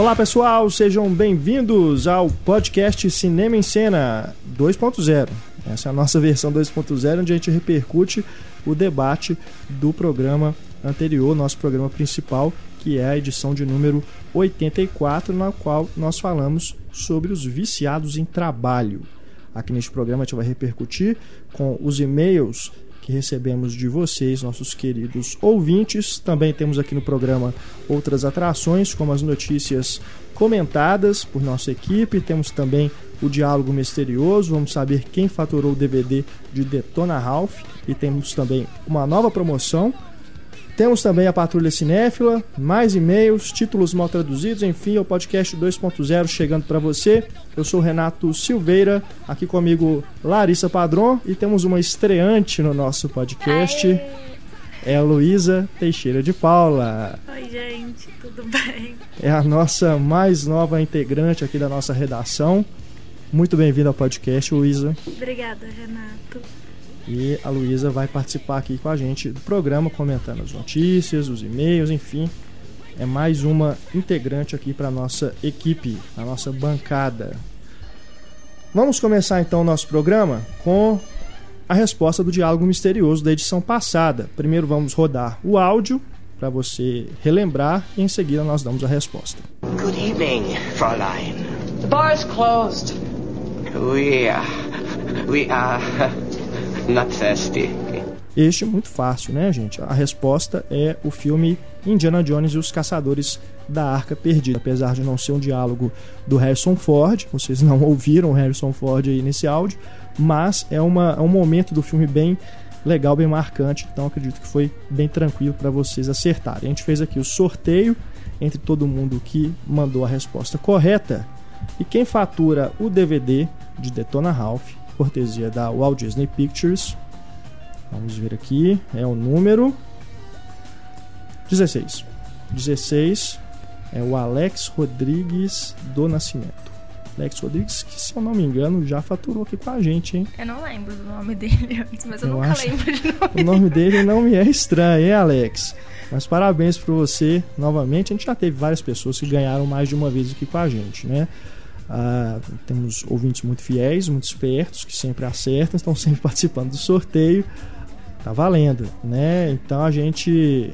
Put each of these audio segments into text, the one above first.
Olá pessoal, sejam bem-vindos ao podcast Cinema em Cena 2.0. Essa é a nossa versão 2.0, onde a gente repercute o debate do programa anterior, nosso programa principal, que é a edição de número 84, na qual nós falamos sobre os viciados em trabalho. Aqui neste programa a gente vai repercutir com os e-mails que recebemos de vocês, nossos queridos ouvintes. Também temos aqui no programa outras atrações, como as notícias comentadas por nossa equipe. Temos também o diálogo misterioso. Vamos saber quem faturou o DVD de Detona Ralph. E temos também uma nova promoção temos também a Patrulha Cinéfila, mais e-mails, títulos mal traduzidos, enfim, o podcast 2.0 chegando para você. Eu sou Renato Silveira, aqui comigo Larissa Padron e temos uma estreante no nosso podcast. Aê. É a Luísa Teixeira de Paula. Oi, gente, tudo bem? É a nossa mais nova integrante aqui da nossa redação. Muito bem-vinda ao podcast, Luísa. Obrigada, Renato. E a Luísa vai participar aqui com a gente do programa, comentando as notícias, os e-mails, enfim. É mais uma integrante aqui para a nossa equipe, a nossa bancada. Vamos começar então o nosso programa com a resposta do diálogo misterioso da edição passada. Primeiro vamos rodar o áudio para você relembrar e em seguida nós damos a resposta. Good evening, Fräulein. The bar is closed. We are, we are Este é muito fácil, né, gente? A resposta é o filme Indiana Jones e os Caçadores da Arca Perdida. Apesar de não ser um diálogo do Harrison Ford, vocês não ouviram o Harrison Ford aí nesse áudio, mas é, uma, é um momento do filme bem legal, bem marcante, então acredito que foi bem tranquilo para vocês acertarem. A gente fez aqui o sorteio entre todo mundo que mandou a resposta correta e quem fatura o DVD de Detona Ralph cortesia da Walt Disney Pictures. Vamos ver aqui, é o número 16. 16 é o Alex Rodrigues do Nascimento. Alex Rodrigues, que se eu não me engano, já faturou aqui com a gente, hein? Eu não lembro do nome dele antes, mas eu, eu nunca lembro de nome. O nome dele não me é estranho, hein, Alex? Mas parabéns para você novamente. A gente já teve várias pessoas que ganharam mais de uma vez aqui com a gente, né? Ah, temos ouvintes muito fiéis, muito espertos, que sempre acertam, estão sempre participando do sorteio. Tá valendo, né? Então a gente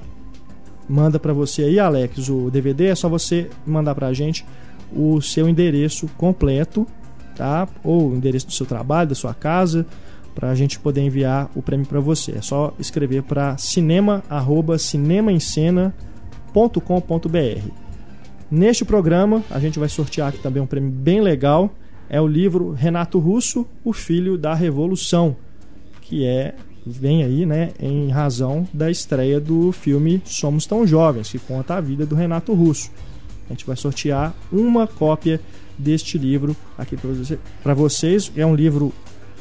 manda para você aí, Alex, o DVD, é só você mandar pra gente o seu endereço completo, tá? Ou o endereço do seu trabalho, da sua casa, para a gente poder enviar o prêmio para você. É só escrever para cinema@cinemaencena.com.br. Neste programa, a gente vai sortear aqui também um prêmio bem legal. É o livro Renato Russo, O Filho da Revolução, que é vem aí, né, em razão da estreia do filme Somos Tão Jovens, que conta a vida do Renato Russo. A gente vai sortear uma cópia deste livro aqui para vocês. É um livro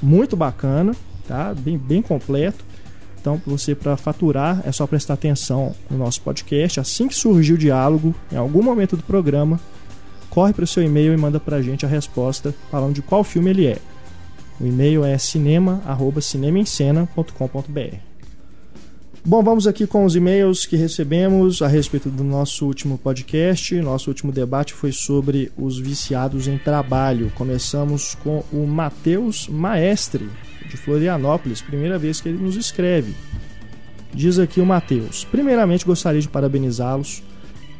muito bacana, tá? Bem, bem completo. Então, você para faturar é só prestar atenção no nosso podcast. Assim que surgir o diálogo, em algum momento do programa, corre para o seu e-mail e manda para a gente a resposta falando de qual filme ele é. O e-mail é cinema@cinemaencena.com.br. Bom, vamos aqui com os e-mails que recebemos a respeito do nosso último podcast. Nosso último debate foi sobre os viciados em trabalho. Começamos com o Matheus Maestre, de Florianópolis, primeira vez que ele nos escreve. Diz aqui o Matheus: Primeiramente, gostaria de parabenizá-los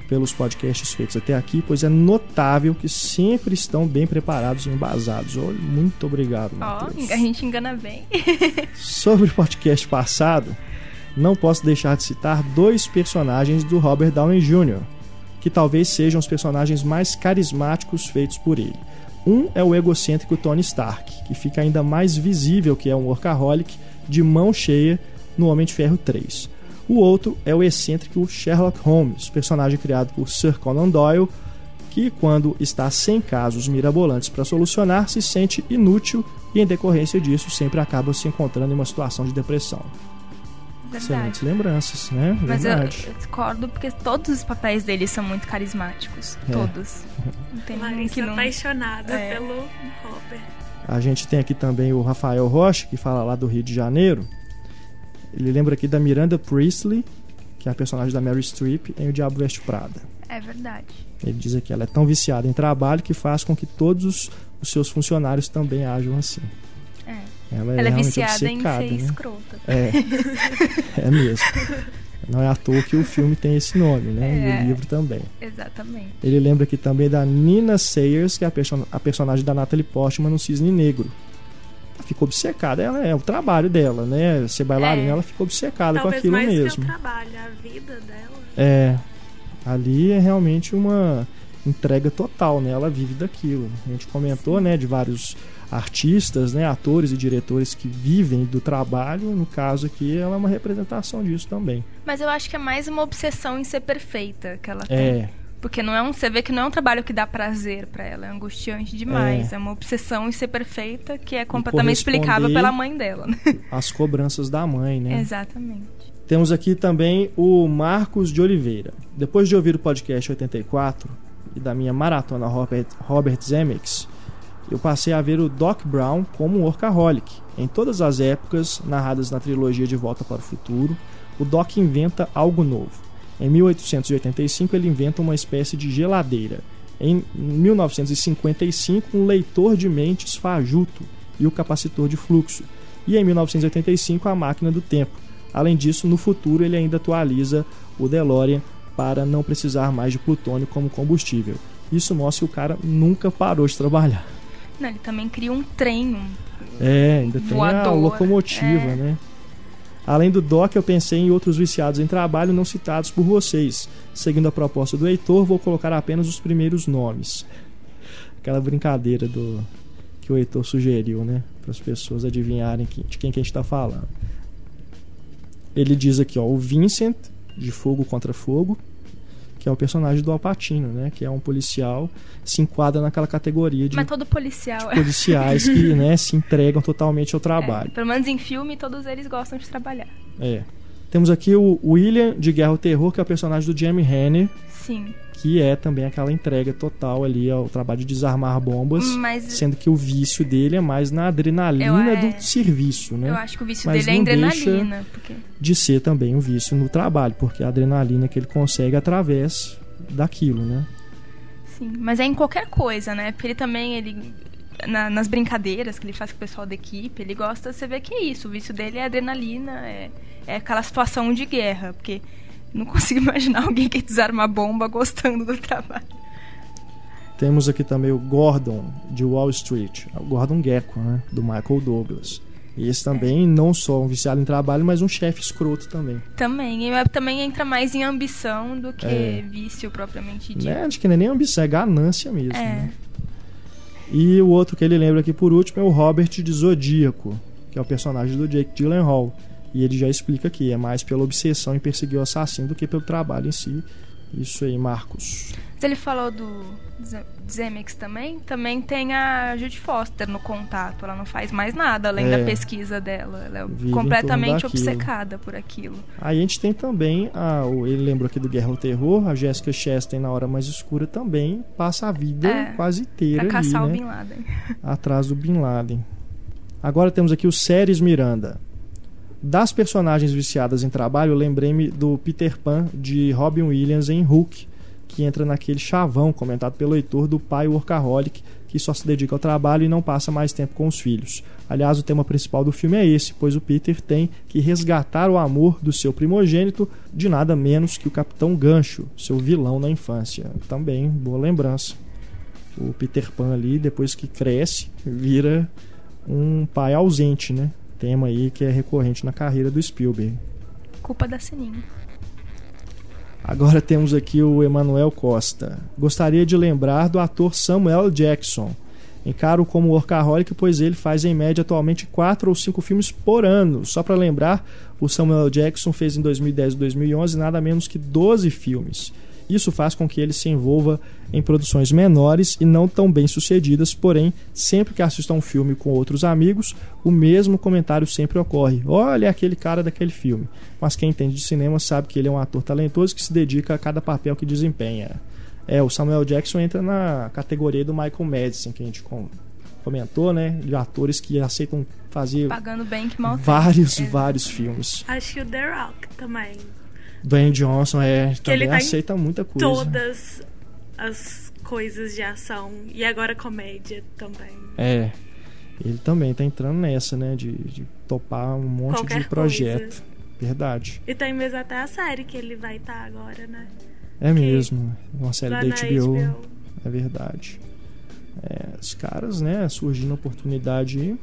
pelos podcasts feitos até aqui, pois é notável que sempre estão bem preparados e embasados. Olha, muito obrigado, Matheus. Oh, a gente engana bem. Sobre o podcast passado, não posso deixar de citar dois personagens do Robert Downey Jr., que talvez sejam os personagens mais carismáticos feitos por ele. Um é o egocêntrico Tony Stark, que fica ainda mais visível que é um workaholic de mão cheia no Homem de Ferro 3. O outro é o excêntrico Sherlock Holmes, personagem criado por Sir Conan Doyle, que, quando está sem casos mirabolantes para solucionar, se sente inútil e, em decorrência disso, sempre acaba se encontrando em uma situação de depressão. Excelentes lembranças, né? Mas Verdade. eu, eu discordo porque todos os papéis dele são muito carismáticos. É. Todos. Não tem Larissa que não. apaixonada É. pelo Robert. A gente tem aqui também o Rafael Rocha, que fala lá do Rio de Janeiro. Ele lembra aqui da Miranda Priestley, que é a personagem da Mary Streep em O Diabo Veste Prada. É, verdade. Ele diz que ela é tão viciada em trabalho que faz com que todos os, os seus funcionários também ajam assim. É. Ela é, Ela é realmente viciada em ser né? escrota. É, é mesmo. Não é à toa que o filme tem esse nome, né? E É. o livro também. Exatamente. Ele lembra aqui também da Nina Sayers, que é a, perso- a personagem da Natalie Portman no Cisne Negro. Ela ficou obcecada, ela é o trabalho dela, né? Ser bailarina, É. ela ficou obcecada com Talvez aquilo mais mesmo. que o trabalho, a vida dela. É, ali é realmente uma entrega total, né? Ela vive daquilo. A gente comentou, né, de vários artistas, né, atores e diretores que vivem do trabalho. No caso aqui, ela é uma representação disso também. Mas eu acho que é mais uma obsessão em ser perfeita que ela tem. É, Porque não é um, você vê que não é um trabalho que dá prazer pra ela, é angustiante demais. É. uma obsessão em ser perfeita que é completamente explicável pela mãe dela, né? as cobranças da mãe, né? Exatamente. Temos aqui também o Marcos de Oliveira. Depois de ouvir o podcast 84 e da minha maratona Robert, Robert Zemeckis, eu passei a ver o Doc Brown como um workaholic. Em todas as épocas narradas na trilogia De Volta para o Futuro, o Doc inventa algo novo. Em 1885 ele inventa uma espécie de geladeira. Em 1955 um leitor de mentes fajuto e o capacitor de fluxo. E em 1985 a máquina do tempo. Além disso, no futuro ele ainda atualiza o DeLorean para não precisar mais de plutônio como combustível. Isso mostra que o cara nunca parou de trabalhar. Não, ele também cria um trem, um É, ainda tem a locomotiva, é. né? Além do Doc, eu pensei em outros viciados em trabalho não citados por vocês. Seguindo a proposta do Heitor, vou colocar apenas os primeiros nomes. Aquela brincadeira do que o Heitor sugeriu, né? Para as pessoas adivinharem de quem que a gente está falando. Ele diz aqui, ó, o Vincent, de Fogo contra Fogo, que é o personagem do Alpatino, né? Que é um policial, se enquadra naquela categoria de Mas todo policial é. policiais que né, se entregam totalmente ao é. trabalho. Pelo menos em filme, todos eles gostam de trabalhar. É. Temos aqui o William de Guerra ao Terror, que é o personagem do Jamie Renner, Sim. Que é também aquela entrega total ali ao trabalho de desarmar bombas, Mas sendo que o vício dele é mais na adrenalina Eu, é, do serviço, né? eu acho que o vício Mas dele é adrenalina. Porque... De ser também um vício no trabalho, porque a adrenalina que ele consegue através daquilo, né? Sim, mas é em qualquer coisa, né? Porque ele também, ele na- nas brincadeiras que ele faz com o pessoal da equipe, ele gosta, você vê que é isso. O vício dele é adrenalina, é, é aquela situação de guerra, porque não consigo imaginar alguém que desarma a bomba gostando do trabalho. Temos aqui também o Gordon de Wall Street, o Gordon Gekko, né, do Michael Douglas. E esse também não só um viciado em trabalho, mas um chefe escroto também. Também, e é- também entra mais em ambição do que É. vício propriamente dito. Né? Acho que não é nem ambição, é ganância mesmo. É. né? E o outro que ele lembra aqui por último é o Robert de Zodíaco, que é o personagem do Jake Gyllenhaal. E ele já explica aqui, é mais pela obsessão em perseguir o assassino do que pelo trabalho em si. Isso aí, Marcos. Mas ele falou do Ze- Zemeckis também. Também tem a Judy Foster no contato. Ela não faz mais nada além É. da pesquisa dela. Ela é completamente obcecada por aquilo. Aí a gente tem também, a, ele lembra aqui do Guerra ao Terror, a Jessica Chastain na Hora Mais Escura também passa a vida É, quase inteira Pra ali, caçar o né? Bin Laden. atrás do Bin Laden. Agora temos aqui o Ceres Miranda. Das personagens viciadas em trabalho, lembrei-me do Peter Pan de Robin Williams em Hulk, que entra naquele chavão comentado pelo Heitor do pai workaholic que só se dedica ao trabalho e não passa mais tempo com os filhos. Aliás, o tema principal do filme é esse, pois o Peter tem que resgatar o amor do seu primogênito de nada menos que o Capitão Gancho, seu vilão na infância. Também, boa lembrança o Peter Pan ali, depois que cresce, vira um pai ausente, né? Tema aí que é recorrente na carreira do Spielberg. Culpa da Sininho. Agora temos aqui o Emanuel Costa. Gostaria de lembrar do ator Samuel Jackson. Encaro como workaholic, pois ele faz em média atualmente 4 ou 5 filmes por ano. Só para lembrar, o Samuel Jackson fez em 2010 e 2011 nada menos que 12 filmes. Isso faz com que ele se envolva em produções menores e não tão bem sucedidas, porém, sempre que assista a um filme com outros amigos, o mesmo comentário sempre ocorre: olha aquele cara daquele filme. Mas quem entende de cinema sabe que ele é um ator talentoso que se dedica a cada papel que desempenha. É, o Samuel Jackson entra na categoria do Michael Madison, que a gente com- comentou, né? De atores que aceitam fazer Pagando bem que mal tem. vários, É. vários filmes. Acho que o The Rock também. Dwayne Johnson é, ele também tá aceita muita coisa. Todas as coisas de ação. E agora comédia também. É. Ele também tá entrando nessa, né? De, de topar um monte Qualquer de projeto. coisa. Verdade. E tem mesmo até a série que ele vai estar agora, né? É mesmo. Uma série Lá da HBO. HBO. É verdade. É, os caras, né, surgindo oportunidade aí.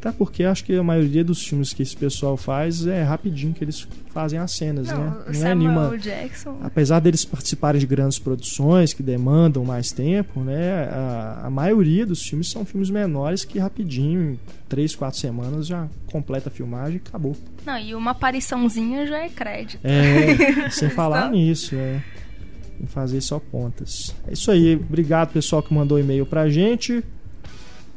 Até porque acho que a maioria dos filmes que esse pessoal faz é rapidinho que eles fazem as cenas, Não, né? Não é Samuel nenhuma. Jackson. Apesar deles participarem de grandes produções que demandam mais tempo, né? A, a maioria dos filmes são filmes menores que rapidinho, em três, quatro semanas, já completa a filmagem e acabou. Não, e uma apariçãozinha já é crédito. É, sem falar nisso, é. Em fazer só pontas. É isso aí. Obrigado, pessoal, que mandou e-mail pra gente.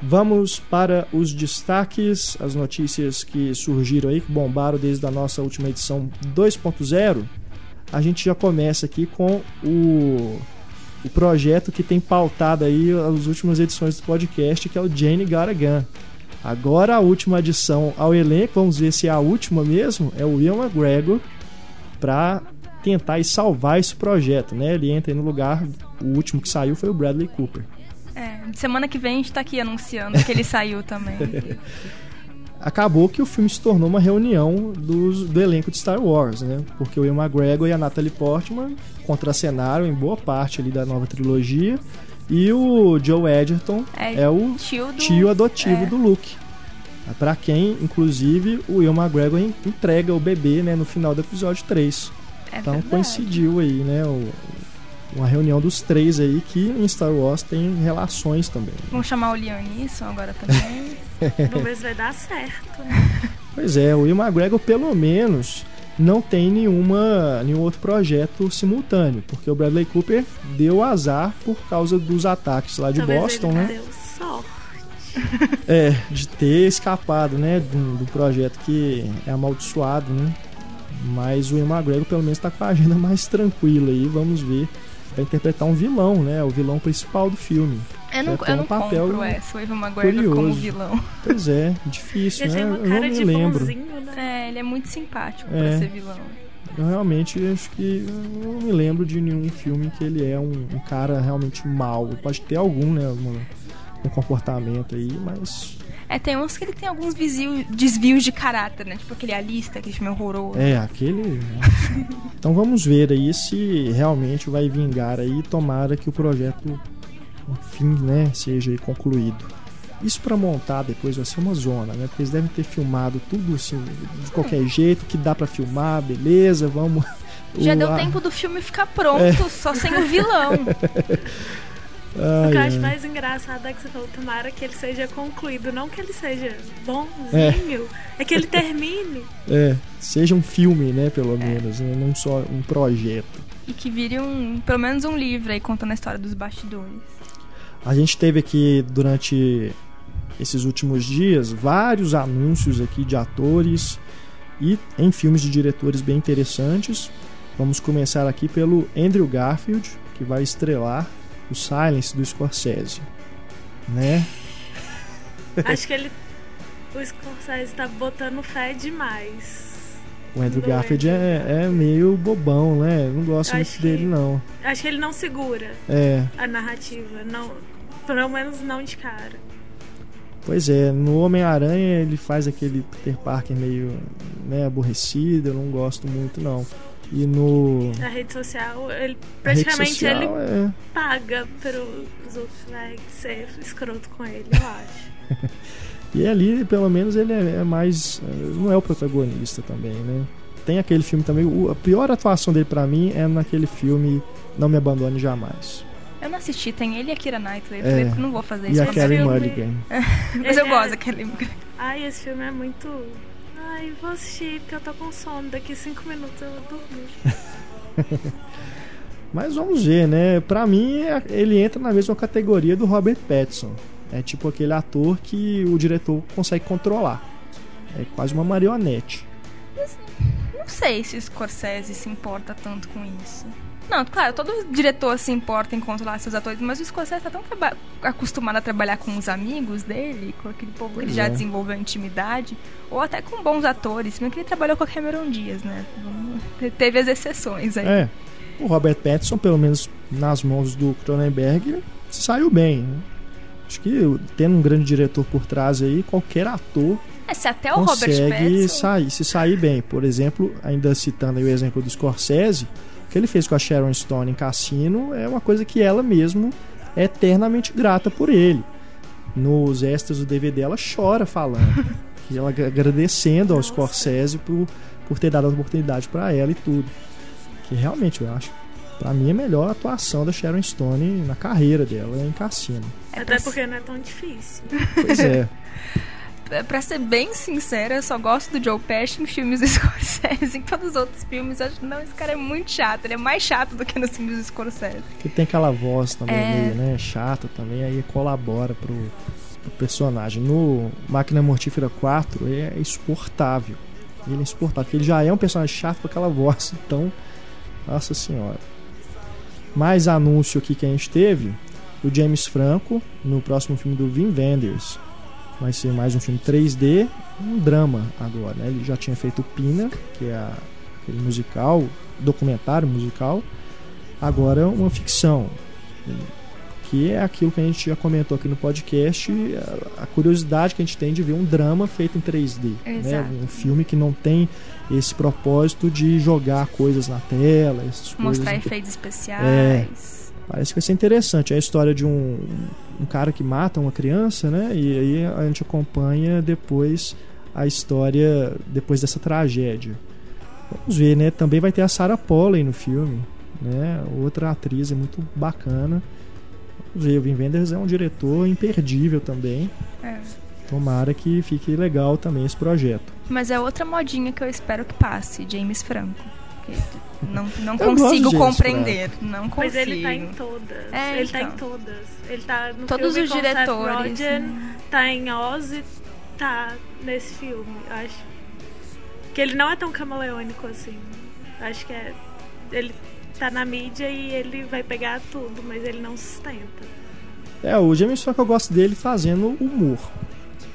Vamos para os destaques, as notícias que surgiram aí, que bombaram desde a nossa última edição 2.0. A gente já começa aqui com o, o projeto que tem pautado aí as últimas edições do podcast, que é o Jane Garagan. Agora a última adição ao elenco, vamos ver se é a última mesmo, é o Ian McGregor para tentar salvar esse projeto, né? Ele entra no lugar, o último que saiu foi o Bradley Cooper. Semana que vem a gente tá aqui anunciando que ele saiu também. Acabou que o filme se tornou uma reunião dos, do elenco de Star Wars, né? Porque o Ian McGregor e a Natalie Portman contracenaram em boa parte ali da nova trilogia e o Joe Edgerton É, é, o tio do- tio adotivo é. do Luke. Pra quem, inclusive, o Ian McGregor en- entrega o bebê, né, no final do episódio 3. É Então verdade. coincidiu aí, né, o- uma reunião dos três aí que em Star Wars tem relações também. Vamos chamar o Liam Neeson agora também. Vamos ver se vai dar certo. né? Pois é, o Ian McGregor pelo menos não tem nenhuma, nenhum outro projeto simultâneo, porque o Bradley Cooper deu azar por causa dos ataques lá de Talvez Boston, ele né? deu sorte. É, de ter escapado, né, do, do projeto que é amaldiçoado, né? Mas o Ian McGregor pelo menos tá com a agenda mais tranquila aí, vamos ver. Vai interpretar um vilão, né? O vilão principal do filme. Eu não, É, eu não um papel compro essa, o Ivan McGregor como curioso. vilão. Pois é, difícil, Ele né? tem uma Eu não cara me de lembro. bonzinho, né? É, ele é muito simpático É. pra ser vilão. Eu realmente acho que eu não me lembro de nenhum filme que ele é um, um cara realmente mau. Pode ter algum, né? Algum, um comportamento aí, mas. É, tem uns que ele tem alguns desvios, desvios de caráter, né? Tipo aquele Alista, aquele filme horroroso. É, aquele. nossa. então vamos ver aí se realmente vai vingar aí. Tomara que o projeto, enfim, né, seja aí concluído. Isso pra montar depois vai ser uma zona, né? Porque eles devem ter filmado tudo assim, de qualquer jeito, que dá pra filmar, beleza, vamos. Já deu tempo do filme ficar pronto, É. só sem o vilão. Ai, O que eu ai. acho mais engraçado é que você falou, tomara que ele seja concluído, não que ele seja bonzinho, é, que ele termine. É, seja um filme, né, pelo menos, né, não só um projeto. E que vire um, pelo menos um livro aí contando a história dos bastidores. A gente teve aqui durante esses últimos dias vários anúncios aqui de atores e em filmes de diretores bem interessantes. Vamos começar aqui pelo Andrew Garfield, que vai estrelar o Silence do Scorsese, né? Acho que ele. O Scorsese tá botando fé demais. O Andrew Garfield é, é meio bobão, né? Eu não gosto muito Acho dele que- não. Acho que ele não segura É, a narrativa. Não, pelo menos não de cara. Pois é, no Homem-Aranha ele faz aquele Peter Parker meio né, aborrecido, eu não gosto muito não. E no Na rede social, ele praticamente social, ele é, paga pros outros vai ser escroto com ele, eu acho. E ali, pelo menos, ele é, é mais. é, Não é o protagonista também, né? Tem aquele filme também. a pior atuação dele pra mim é naquele filme Não Me Abandone Jamais. Eu não assisti, tem ele e a Kira Knightley. Eu É. falei que não vou fazer E isso. a com Carey filme- Mulligan. Mas eu gosto é- da Kelly. Ai, esse filme é muito. Ai, vou assistir porque eu tô com sono. Daqui cinco minutos eu vou dormir. Mas vamos ver, né? Pra mim, é- ele entra na mesma categoria do Robert Pattinson. É tipo aquele ator que o diretor consegue controlar. É quase uma marionete. Não sei se o Scorsese se importa tanto com isso. Não, claro, todo diretor se importa em controlar seus atores, mas o Scorsese tá tão acostumado a trabalhar com os amigos dele, com aquele povo que ele já é. desenvolveu intimidade, ou até com bons atores, mesmo que ele trabalhou com a Cameron Diaz, né? Te- Teve as exceções aí. É. O Robert Pattinson, pelo menos nas mãos do Cronenberg, saiu bem. né? Acho que tendo um grande diretor por trás aí, qualquer ator É, se até o Robert consegue Pattinson... sair, se sair bem. Por exemplo, ainda citando o exemplo do Scorsese, que ele fez com a Sharon Stone em Cassino é uma coisa que ela mesmo é eternamente grata por ele. Nos extras do DVD ela chora falando, e ela ag- agradecendo ao. Scorsese por, por ter dado a oportunidade para ela e tudo. Que realmente eu acho, Pra mim é a melhor atuação da Sharon Stone na carreira dela em Cassino. É Até porque não é tão difícil. Pois é. pra ser bem sincera, eu só gosto do Joe Pesci em filmes do Scorsese. Em todos os outros filmes, eu acho, não, esse cara é muito chato. Ele é mais chato do que nos filmes do Scorsese. Que tem aquela voz também É. meio, né, chata também, aí colabora pro, pro personagem. No Máquina Mortífera 4 é insuportável. Ele é insuportável, porque ele já é um personagem chato com aquela voz, então, nossa senhora. Mais anúncio aqui que a gente teve, o James Franco, no próximo filme do Vin Wenders. Vai ser mais um filme 3D, um drama agora, né? Ele já tinha feito Pina, que é a- aquele musical, documentário musical, agora uma ficção que é aquilo que a gente já comentou aqui no podcast a- a curiosidade que a gente tem de ver um drama feito em 3D né? Um filme que não tem esse propósito de jogar coisas na tela Mostrar coisas efeitos especiais. Parece que vai ser interessante. É a história de um, um cara que mata uma criança, né? E aí a gente acompanha depois a história depois dessa tragédia. Vamos ver, né? Também vai ter a Sarah Polley no filme, né? Outra atriz é muito bacana. Vamos ver, o Wim Wenders é um diretor imperdível também. É. Tomara que fique legal também esse projeto. Mas é outra modinha que eu espero que passe, James Franco. Não, não Eu consigo compreender. Não consigo. Mas ele tá em todas. É, ele tá então. em todas. Ele tá no Todos filme os com Seth diretores. Rogen, tá em Oz e tá nesse filme, eu acho. Que ele não é tão camaleônico assim. Acho que é. Ele tá na mídia e ele vai pegar tudo, mas ele não sustenta. É, o James Franco eu gosto dele fazendo humor.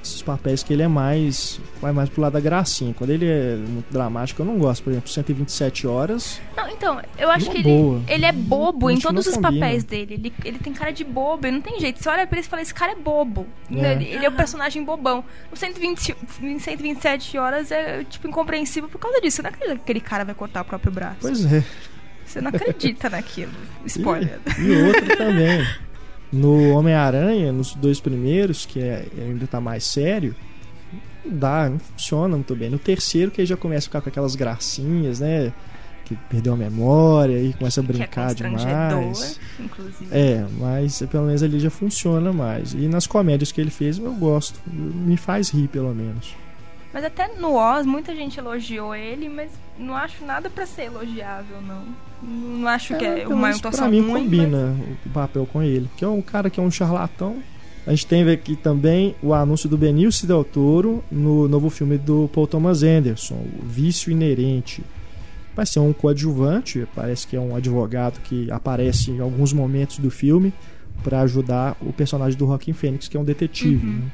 Esses papéis que ele é mais. vai mais pro lado da gracinha. Quando ele é muito dramático, eu não gosto. Por exemplo, 127 horas. Não, então, eu acho Numa que boa. ele, ele é bobo em todos os combina. papéis dele. Ele, ele tem cara de bobo, ele não tem jeito. Você olha pra ele e fala, esse cara é bobo. É. Ele, ele é o personagem bobão. No 120, em 127 horas é, tipo, incompreensível por causa disso. Você não acredita que aquele cara vai cortar o próprio braço. Pois é. Você não acredita naquilo. Spoiler. E, e outro também. No Homem-Aranha, nos dois primeiros, que é, ainda tá mais sério, não dá, não funciona muito bem. No terceiro, que aí já começa a ficar com aquelas gracinhas, né? Que perdeu a memória e começa a Que é brincar demais. inclusive. É, mas pelo menos ali já funciona mais. E nas comédias que ele fez, eu gosto. Me faz rir, pelo menos. Mas até no Oz, muita gente elogiou ele, mas não acho nada pra ser elogiável, não. Não acho que é pelo uma atuação pra mim ruim, combina o papel com ele. Que é um cara que é um charlatão. A gente tem aqui também o anúncio do Benício Del Toro no novo filme do Paul Thomas Anderson, O Vício Inerente. Vai ser um coadjuvante, parece que é um advogado que aparece em alguns momentos do filme para ajudar o personagem do Joaquin Phoenix, que é um detetive. Uhum. né?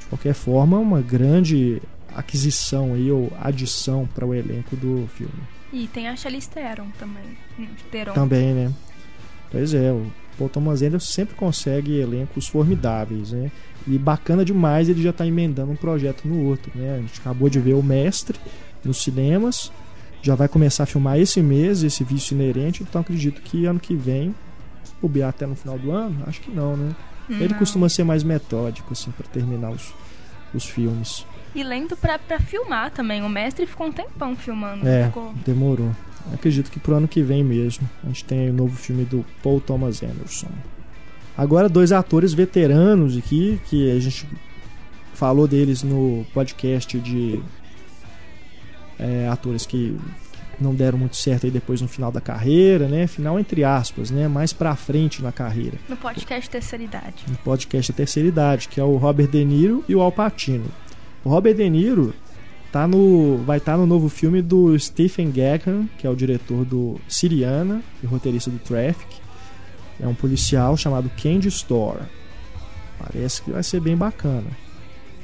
De qualquer forma, uma grande aquisição aí, ou adição para o elenco do filme. E tem a Charlize Theron também. Hum, Theron. Também, né? Pois é, o Paul Thomas Anderson sempre consegue elencos formidáveis, né? E bacana demais ele já tá emendando um projeto no outro, né? A gente acabou de ver o Mestre nos cinemas, já vai começar a filmar esse mês, esse vício inerente, então acredito que ano que vem, bobear até no final do ano, acho que não, né? Ele Não. costuma ser mais metódico, assim, para terminar os, os filmes. E lento pra, pra filmar também. O mestre ficou um tempão filmando. É, Ficou... demorou. Acredito que pro ano que vem mesmo. A gente tem o novo filme do Paul Thomas Anderson. Agora, dois atores veteranos aqui, que a gente falou deles no podcast de é, atores que não deram muito certo aí depois no final da carreira, né? Final entre aspas, né? Mais pra frente na carreira. No podcast Terceira Idade. No podcast terceira idade, que é o Robert De Niro e o Al Pacino. O Robert De Niro tá no, vai estar tá no novo filme do Stephen Gaghan, que é o diretor do Siriana e roteirista do Traffic. É um policial chamado Candy Store. Parece que vai ser bem bacana.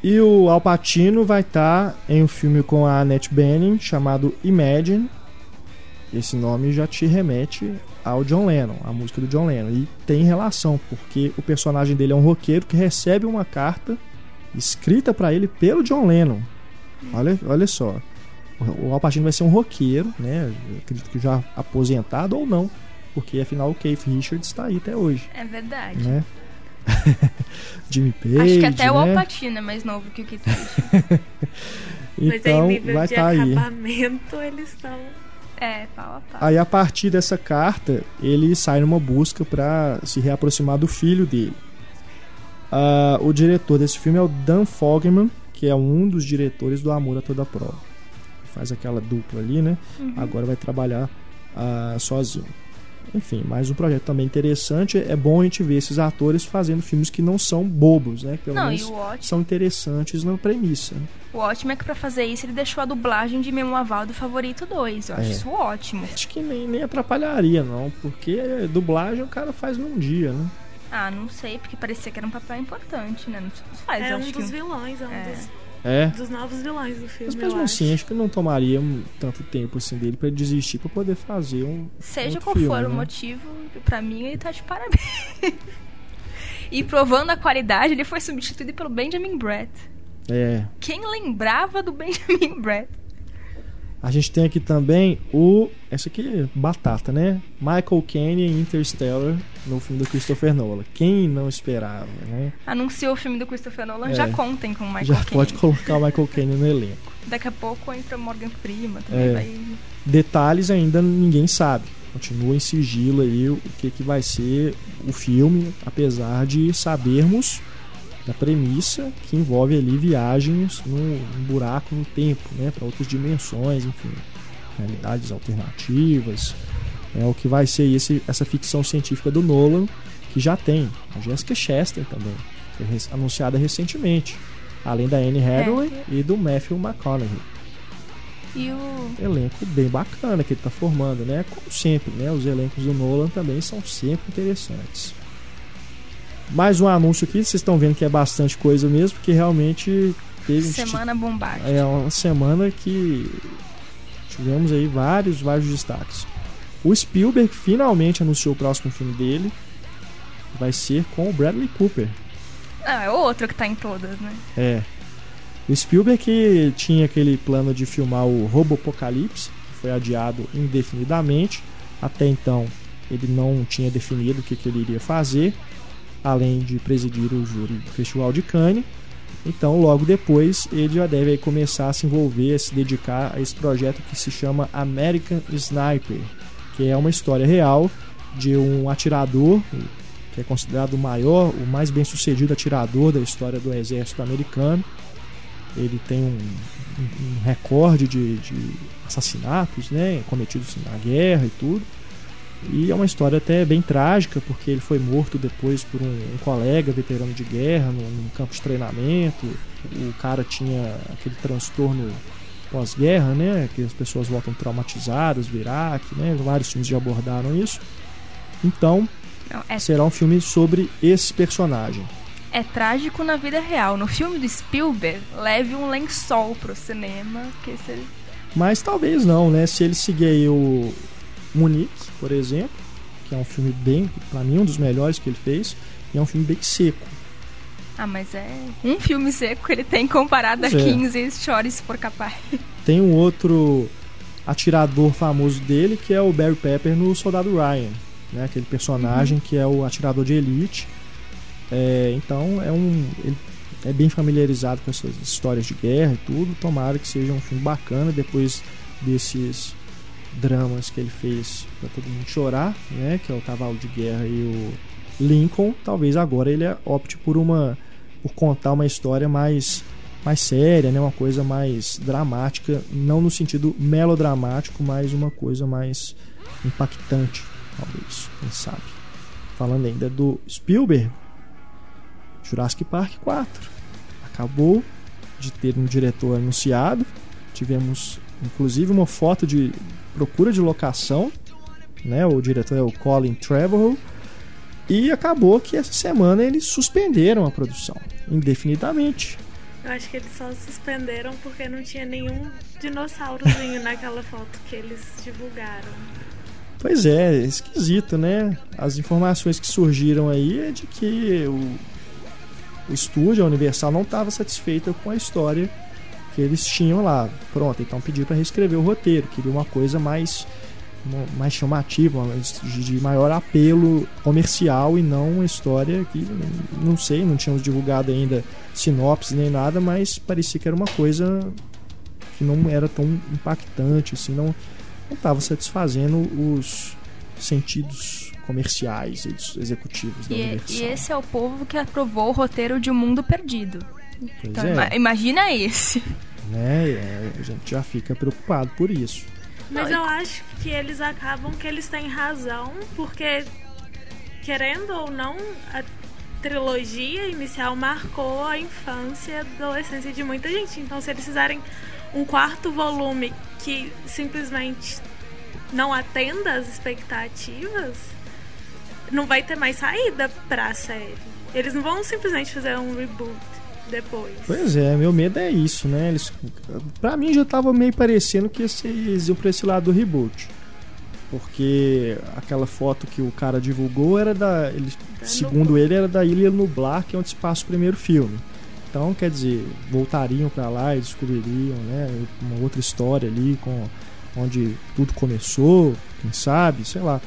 E o Al Pacino vai estar tá em um filme com a Annette Bening chamado Imagine. Esse nome já te remete ao John Lennon, a música do John Lennon. E tem relação, porque o personagem dele é um roqueiro que recebe uma carta escrita para ele pelo John Lennon. Olha, olha só. O Al Pacino vai ser um roqueiro, né? acredito que já aposentado ou não, porque afinal o Keith Richards está aí até hoje. É verdade. Né? Jimmy Page. Acho que até né? o Al Pacino é mais novo que o Keith Richards. então, Mas aí, nível vai de estar tá aí. eles estão. É, pau a pau. Aí a partir dessa carta, ele sai numa busca para se reaproximar do filho dele. Uh, o diretor desse filme é o Dan Fogelman, que é um dos diretores do Amor a Toda Prova. Faz aquela dupla ali, né? Uhum. Agora vai trabalhar uh, sozinho. Enfim, mais um projeto também interessante. É bom a gente ver esses atores fazendo filmes que não são bobos, né? Pelo Não, menos o ótimo, são interessantes na premissa. o ótimo é que pra fazer isso ele deixou a dublagem de Memoaval do Favorito 2. Eu acho É. isso ótimo. Acho que nem, nem atrapalharia, não, porque dublagem o cara faz num dia, né? Ah, não sei, porque parecia que era um papel importante, né? Não se faz, É um dos que... vilões, é um É. dos, É. dos novos vilões do filme. Mas mesmo acho. assim, acho que não tomaria tanto tempo assim dele pra ele desistir pra poder fazer um. Seja outro qual filme, for o né? motivo, pra mim ele tá de parabéns. e provando a qualidade, ele foi substituído pelo Benjamin Bratt. É. Quem lembrava do Benjamin Bratt? A gente tem aqui também o. Essa aqui é batata, né? Michael Caine em Interstellar no filme do Christopher Nolan. Quem não esperava, né? Anunciou o filme do Christopher Nolan, É. já contem com o Michael Já Caine. pode colocar o Michael Caine no elenco. Daqui a pouco entra Morgan Freeman também. É. Vai... Detalhes ainda ninguém sabe. Continua em sigilo aí o que, que vai ser o filme, apesar de sabermos da premissa que envolve ali viagens num, num buraco no tempo, né, para outras dimensões, enfim, realidades alternativas. É o que vai ser esse, essa ficção científica do Nolan, que já tem a Jessica Chastain também, foi anunciada recentemente, além da Anne Hathaway e do Matthew McConaughey E o. elenco bem bacana que ele está formando, né? Como sempre, né? Os elencos do Nolan também são sempre interessantes. Mais um anúncio aqui, vocês estão vendo que é bastante coisa mesmo, porque realmente teve Semana bombástica. é uma semana que tivemos aí vários, vários destaques. O Spielberg finalmente anunciou o próximo filme dele. Vai ser com o Bradley Cooper. Ah, é outro que tá em todas, né? É. O Spielberg que tinha aquele plano de filmar o Robopocalipse, que foi adiado indefinidamente. Até então ele não tinha definido o que, que ele iria fazer, além de presidir o júri do Festival de Cannes. Então, logo depois, ele já deve começar a se envolver, a se dedicar a esse projeto que se chama American Sniper, que é uma história real de um atirador que é considerado o maior, o mais bem sucedido atirador da história do exército americano. Ele tem um, um- um recorde de, de assassinatos né, cometidos na guerra e tudo. E é uma história até bem trágica, porque ele foi morto depois por um, um colega veterano de guerra num, num campo de treinamento. O cara tinha aquele transtorno pós-guerra, né? Que as pessoas voltam traumatizadas do Iraque, né? Vários filmes já abordaram isso. Então, é, será um filme sobre esse personagem. é trágico na vida real. No filme do Spielberg, leve um lençol pro cinema. Que se... Mas talvez não, né? Se ele seguir aí o Munique, por exemplo, que é um filme bem, pra mim, um dos melhores que ele fez, e é um filme bem seco. Ah, mas é um filme seco que ele tem comparado Pois a é. 15 Chore se for capaz. Tem um outro atirador famoso dele, que é o Barry Pepper no Soldado Ryan, né? Aquele personagem que é o atirador de elite. É, então é um ele é bem familiarizado com essas histórias de guerra e tudo. Tomara que seja um filme bacana depois desses dramas que ele fez pra todo mundo chorar, né? Que é o Cavalo de Guerra e o Lincoln. Talvez agora ele opte por uma por contar uma história mais mais séria, né? Uma coisa mais dramática, não no sentido melodramático, mas uma coisa mais impactante, talvez, quem sabe. Falando ainda do Spielberg, Jurassic Park 4 acabou de ter um diretor anunciado, tivemos inclusive uma foto de procura de locação, né? O diretor é o Colin Trevorrow. E acabou que essa semana eles suspenderam a produção indefinidamente. Eu acho que eles só suspenderam porque não tinha nenhum dinossaurozinho naquela foto que eles divulgaram. Pois é, é esquisito, né? As informações que surgiram aí é de que o, o estúdio, a Universal, não estava satisfeita com a história que eles tinham lá. Pronto, então pediu para reescrever o roteiro, queria uma coisa mais mais chamativa, de maior apelo comercial e não uma história que não sei, não tínhamos divulgado ainda sinopse nem nada, mas parecia que era uma coisa que não era tão impactante, assim, não estava satisfazendo os sentidos comerciais e executivos da e, Universal. e esse é o povo que aprovou o roteiro de O Mundo Perdido. Pois Então, é, ima- imagina esse. né? É, A gente já fica preocupado por isso. Mas eu acho que eles acabam que eles têm razão, porque, querendo ou não, a trilogia inicial marcou a infância e a adolescência de muita gente. Então, se eles fizerem um quarto volume que simplesmente não atenda às expectativas, não vai ter mais saída pra série. Eles não vão simplesmente fazer um reboot depois. Pois é, meu medo é isso, né? Eles, pra mim já tava meio parecendo que eles iam pra esse lado do reboot. Porque aquela foto que o cara divulgou era da. Ele, Da segundo Nublar. ele, era da Ilha Nublar, que é onde se passa o primeiro filme. Então, quer dizer, voltariam pra lá e descobririam, né? Uma outra história ali, com onde tudo começou, quem sabe, sei lá.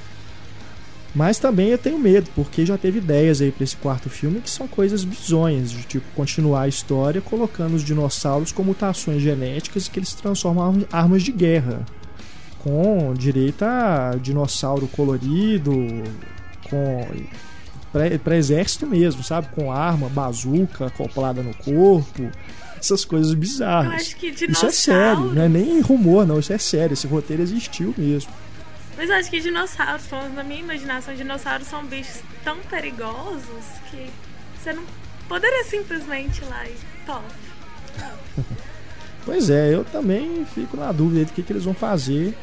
Mas também eu tenho medo, porque já teve ideias aí pra esse quarto filme que são coisas bizonhas, de tipo continuar a história colocando os dinossauros com mutações genéticas que eles transformam em armas de guerra. Com direito a dinossauro colorido, com pra, pra exército mesmo, sabe? Com arma, bazuca acoplada no corpo, essas coisas bizarras. acho que Isso é sério, não é nem rumor, não. Isso é sério. Esse roteiro existiu mesmo. Mas eu acho que dinossauros, pelo menos na minha imaginação, dinossauros são bichos tão perigosos que você não poderia simplesmente ir lá e top. Pois é, eu também fico na dúvida do que, que eles vão fazer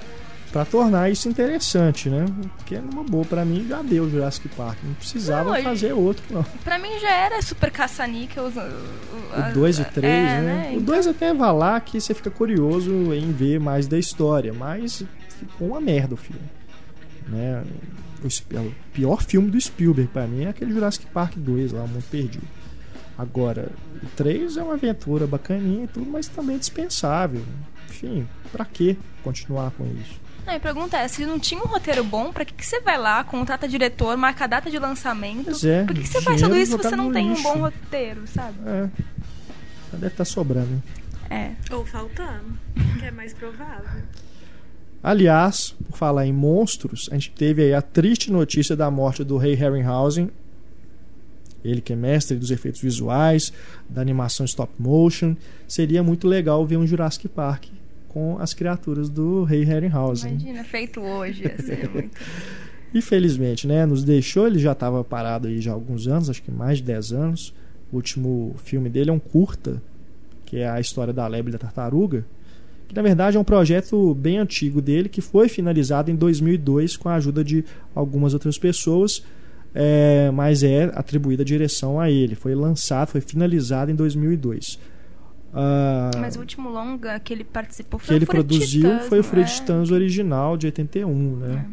pra tornar isso interessante, né? Porque numa boa, pra mim já deu Jurassic Park. Não precisava Não, fazer outro, não. Pra mim já era super caça-níquel. O 2 e 3, é, né? O Então, 2 até vai lá que você fica curioso em ver mais da história, mas ficou uma merda o filme. Né? O, o pior filme do Spielberg pra mim é aquele Jurassic Park 2 lá, O Mundo Perdido. Agora, o 3 é uma aventura bacaninha e tudo, mas também dispensável. Enfim, pra que continuar com isso? Não, a pergunta é, se não tinha um roteiro bom, pra que, que você vai lá, contrata diretor, marca a data de lançamento? Pois é, Por que, que você faz tudo isso se você não tem um lixo. bom roteiro, sabe? É, deve estar sobrando. hein? É. Ou faltando, que é mais provável. Aliás, por falar em monstros, a gente teve aí a triste notícia da morte do rei Harryhausen. Ele que é mestre dos efeitos visuais, da animação stop motion. Seria muito legal ver um Jurassic Park com as criaturas do rei Harryhausen. Imagina, feito hoje. Muito... Infelizmente, né, nos deixou, ele já estava parado aí já há alguns anos, acho que mais de 10 anos. O último filme dele é um curta, que é a história da lebre e da tartaruga, que na verdade é um projeto bem antigo dele, que foi finalizado em 2002 com a ajuda de algumas outras pessoas, é, mas é atribuída a direção a ele. Foi lançado, foi finalizado em 2002. Ah, Mas o último longa que ele participou foi que ele produziu Titãs, foi o Fúria é? original de 81, né?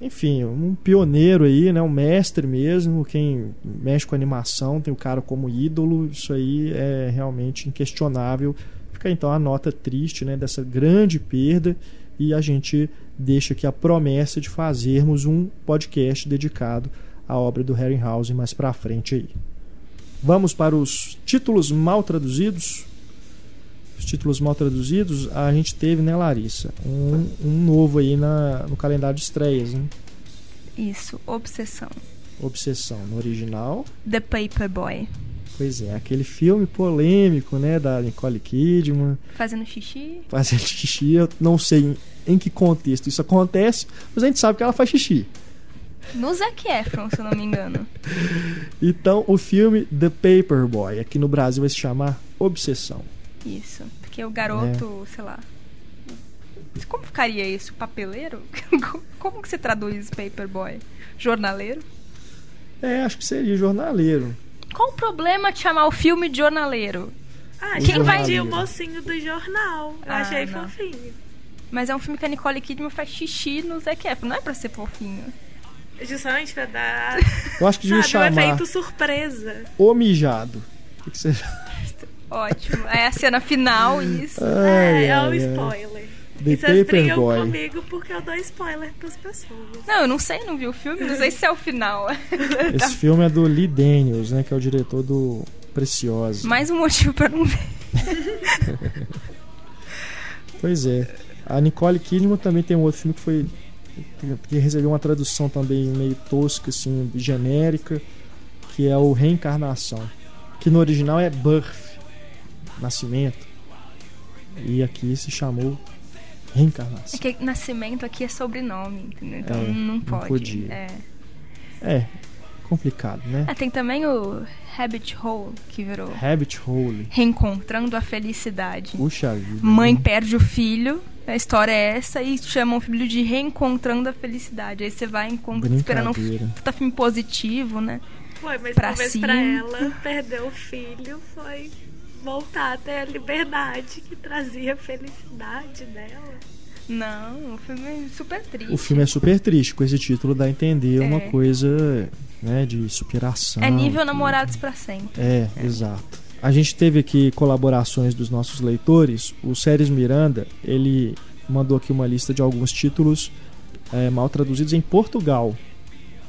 Enfim, um pioneiro aí, né? Um mestre mesmo. Quem mexe com animação tem o cara como ídolo. Isso aí é realmente inquestionável. Fica então a nota triste, né? Dessa grande perda. E a gente deixa aqui a promessa de fazermos um podcast dedicado à obra do Harryhausen mais pra frente aí. Vamos para os títulos mal traduzidos. Os títulos mal traduzidos, a gente teve, né, Larissa? Um, um novo aí na, no calendário de estreias, né? Isso, Obsessão. Obsessão, no original. The Paperboy. Pois é, aquele filme polêmico, né, da Nicole Kidman, Fazendo xixi. fazendo xixi. Eu não sei em, em que contexto isso acontece, mas a gente sabe que ela faz xixi. No Zac Efron, se eu não me engano. Então, o filme The Paperboy, aqui no Brasil vai se chamar Obsessão. Isso. Que o garoto, sei lá. Como ficaria isso? Papeleiro? Como que você traduz paperboy? Jornaleiro? É, acho que seria jornaleiro. Qual o problema de chamar o filme de jornaleiro? Ah, quem vai de o mocinho do jornal. Eu Ah, achei não. fofinho. Mas é um filme que a Nicole Kidman faz xixi no Zac Efron. Não é pra ser fofinho. Justamente pra dar, Eu acho que devia sabe, um chamar efeito surpresa. O Mijado. O que você... Ótimo. É a cena final isso. Ai, é, é o ai, ai. spoiler. The e vocês brigam Paperboy. comigo porque eu dou spoiler pras pessoas. Não, eu não sei, não vi o filme, não sei se é o final. Esse filme é do Lee Daniels, né? Que é o diretor do Preciosa. Mais um motivo pra não ver. Pois é. A Nicole Kidman também tem um outro filme que foi que recebeu uma tradução também meio tosca, assim, genérica, que é o Reencarnação, que no original é Birth, Nascimento, e aqui se chamou É Reencarnação. que nascimento aqui é sobrenome, entendeu? Então É, não não pode. podia. É. É complicado, né? Ah, tem também o Rabbit Hole, que virou Rabbit Hole, Reencontrando a Felicidade. puxa vida. Mãe né? perde o filho, a história é essa, e chamam o filho de Reencontrando a Felicidade. Aí você vai encont- esperando um filme positivo, né? Foi, mas Pra talvez cima. pra ela perder o filho foi voltar a ter a liberdade que trazia a felicidade dela. Não, o filme é super triste. O filme é super triste, com esse título dá a entender uma É. coisa né, de superação. É nível tudo. namorados pra sempre. É, exato. A gente teve aqui colaborações dos nossos leitores. O Séries Miranda, ele mandou aqui uma lista de alguns títulos é, mal traduzidos em Portugal.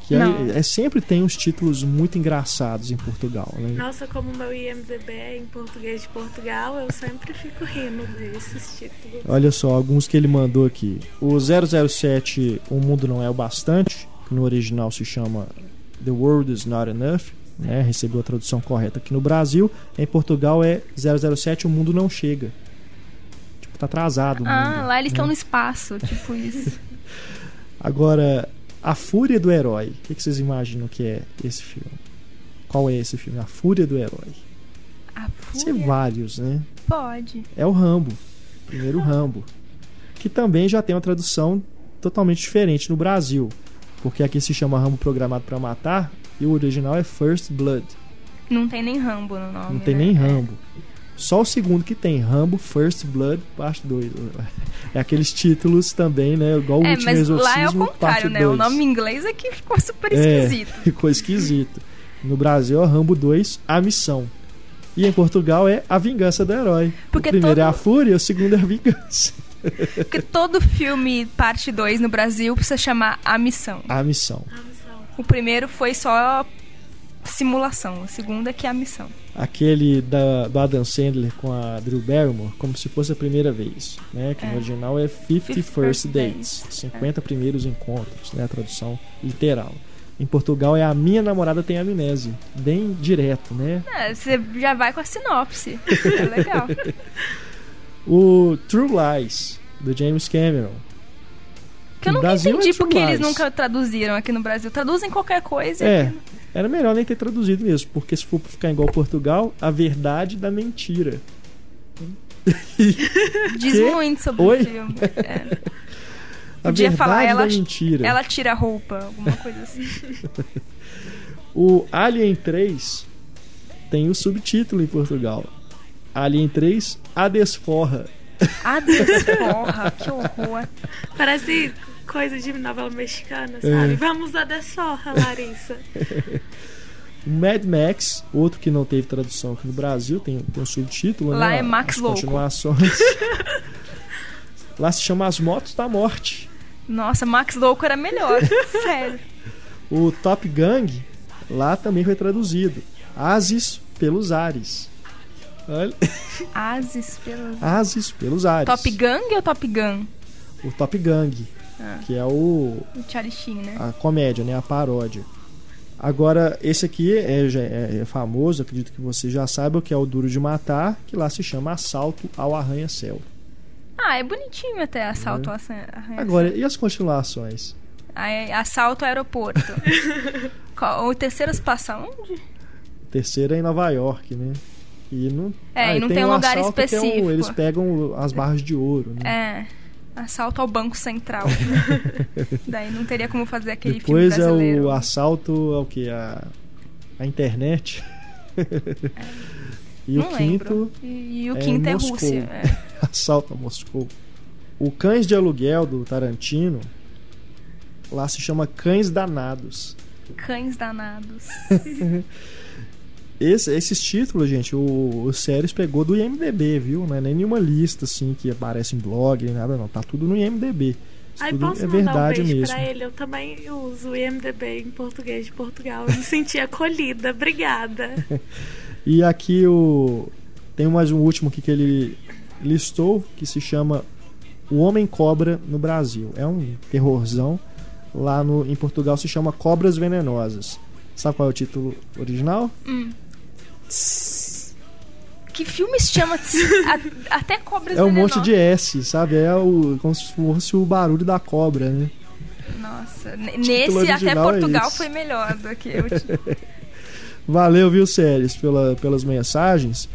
Que é, é- sempre tem uns títulos muito engraçados em Portugal. Né? Nossa, como o meu IMDB é em português de Portugal, eu sempre fico rindo desses títulos. Olha só, alguns que ele mandou aqui. O 007, O Mundo Não É o Bastante, que no original se chama The World Is Not Enough, né? recebeu a tradução correta aqui no Brasil. Em Portugal é 007, O Mundo Não Chega. Tipo, tá atrasado Ah, mundo, lá eles né? estão no espaço, tipo isso. Agora, A Fúria do Herói. O que, que vocês imaginam que é esse filme? Qual é esse filme? A Fúria do Herói. A Pode ser fúria vários, né? pode. é o Rambo. Primeiro Rambo. Que também já tem uma tradução totalmente diferente no Brasil. Porque aqui se chama Rambo Programado para Matar e o original é First Blood. Não tem nem Rambo no nome. Não tem né? nem É. Só o segundo que tem, Rambo First Blood, parte 2. É aqueles títulos também, né? Igual o É, último mas exorcismo, lá é o contrário, né? O 2. nome em inglês é que ficou super É. esquisito. Ficou esquisito. No Brasil é Rambo 2, A Missão. E em Portugal é A Vingança do Herói. Porque o primeiro é todo- a Fúria, o segundo é a Vingança. Porque todo filme parte 2 no Brasil precisa chamar A Missão. A Missão. A missão. O primeiro foi só simulação, o segundo é que é a missão. Aquele da, do Adam Sandler com a Drew Barrymore, como se fosse a primeira vez, né? Que É. no original é 50 50 First First Dates, Dates, 50 primeiros encontros, né? A tradução literal. Em Portugal é A Minha Namorada Tem Amnésia. Bem direto, né? É, você já vai com a sinopse. É legal. O True Lies, do James Cameron. Que eu nunca Brasil é entendi True porque eles nunca traduziram aqui no Brasil. Traduzem qualquer coisa. e É, aqui era melhor nem ter traduzido mesmo, porque se for ficar igual Portugal, a verdade da mentira. Diz Quê? muito sobre Oi? o filme. É. A Podia verdade falar, ela- da mentira. Ela tira a roupa, alguma coisa assim. O Alien 3 tem o subtítulo em Portugal. Alien 3, A Desforra. Deus, porra, que horror. Parece coisa de novela mexicana, É. sabe? Vamos a desforra, Larissa. O Mad Max, outro que não teve tradução aqui no Brasil, tem, tem um subtítulo, Lá né? é Max As Louco. continuações. Lá se chama As Motos da Morte. Nossa, Max Louco era melhor. Sério. O Top Gang, lá também foi traduzido. Ases pelos ares. Olha, Ases pelo. Ases pelos ares. Top Gang ou Top Gun? O Top Gang, Ah. que é o, O Charlie Sheen, né? a comédia, né? A paródia. Agora, esse aqui é, é, é famoso, acredito que você já saiba, que é o Duro de Matar, que lá se chama Assalto ao Arranha-Céu. Ah, é bonitinho até assalto ao arranha Agora, e as continuações? Aí, assalto ao aeroporto. Qual- o terceiro se passa onde? Terceira é em Nova York, né? E não, É, ah, e não tem um o lugar assalto que é um- específico. eles pegam as barras de ouro, né? É. Assalto ao Banco Central. Daí não teria como fazer aquele Depois filme é brasileiro. o assalto ao que? A, a internet. e o não quinto, lembro. E, e o é quinto é Moscou. Rússia. é. assalto a Moscou. O Cães de Aluguel do Tarantino, lá se chama Cães Danados. Cães danados. Esse- esses títulos, gente, o, o Séries pegou do IMDB, viu? Não é nem nenhuma lista assim que aparece em blog, nem nada não. Tá tudo no IMDB. Isso Aí posso é verdade um beijo mesmo. pra ele? Eu também uso o IMDB em português de Portugal. Eu me senti acolhida. Obrigada. E aqui o tem mais um último aqui que ele listou que se chama O Homem Cobra no Brasil. É um terrorzão. Lá no, em Portugal se chama Cobras Venenosas. Sabe qual é o título original? Que filme se chama a- Até Cobras É um monte de S, sabe? É o, como se fosse o barulho da cobra, né? Nossa, nesse até é Portugal esse. foi melhor do que eu. Valeu, viu, Séries, pela, pelas mensagens.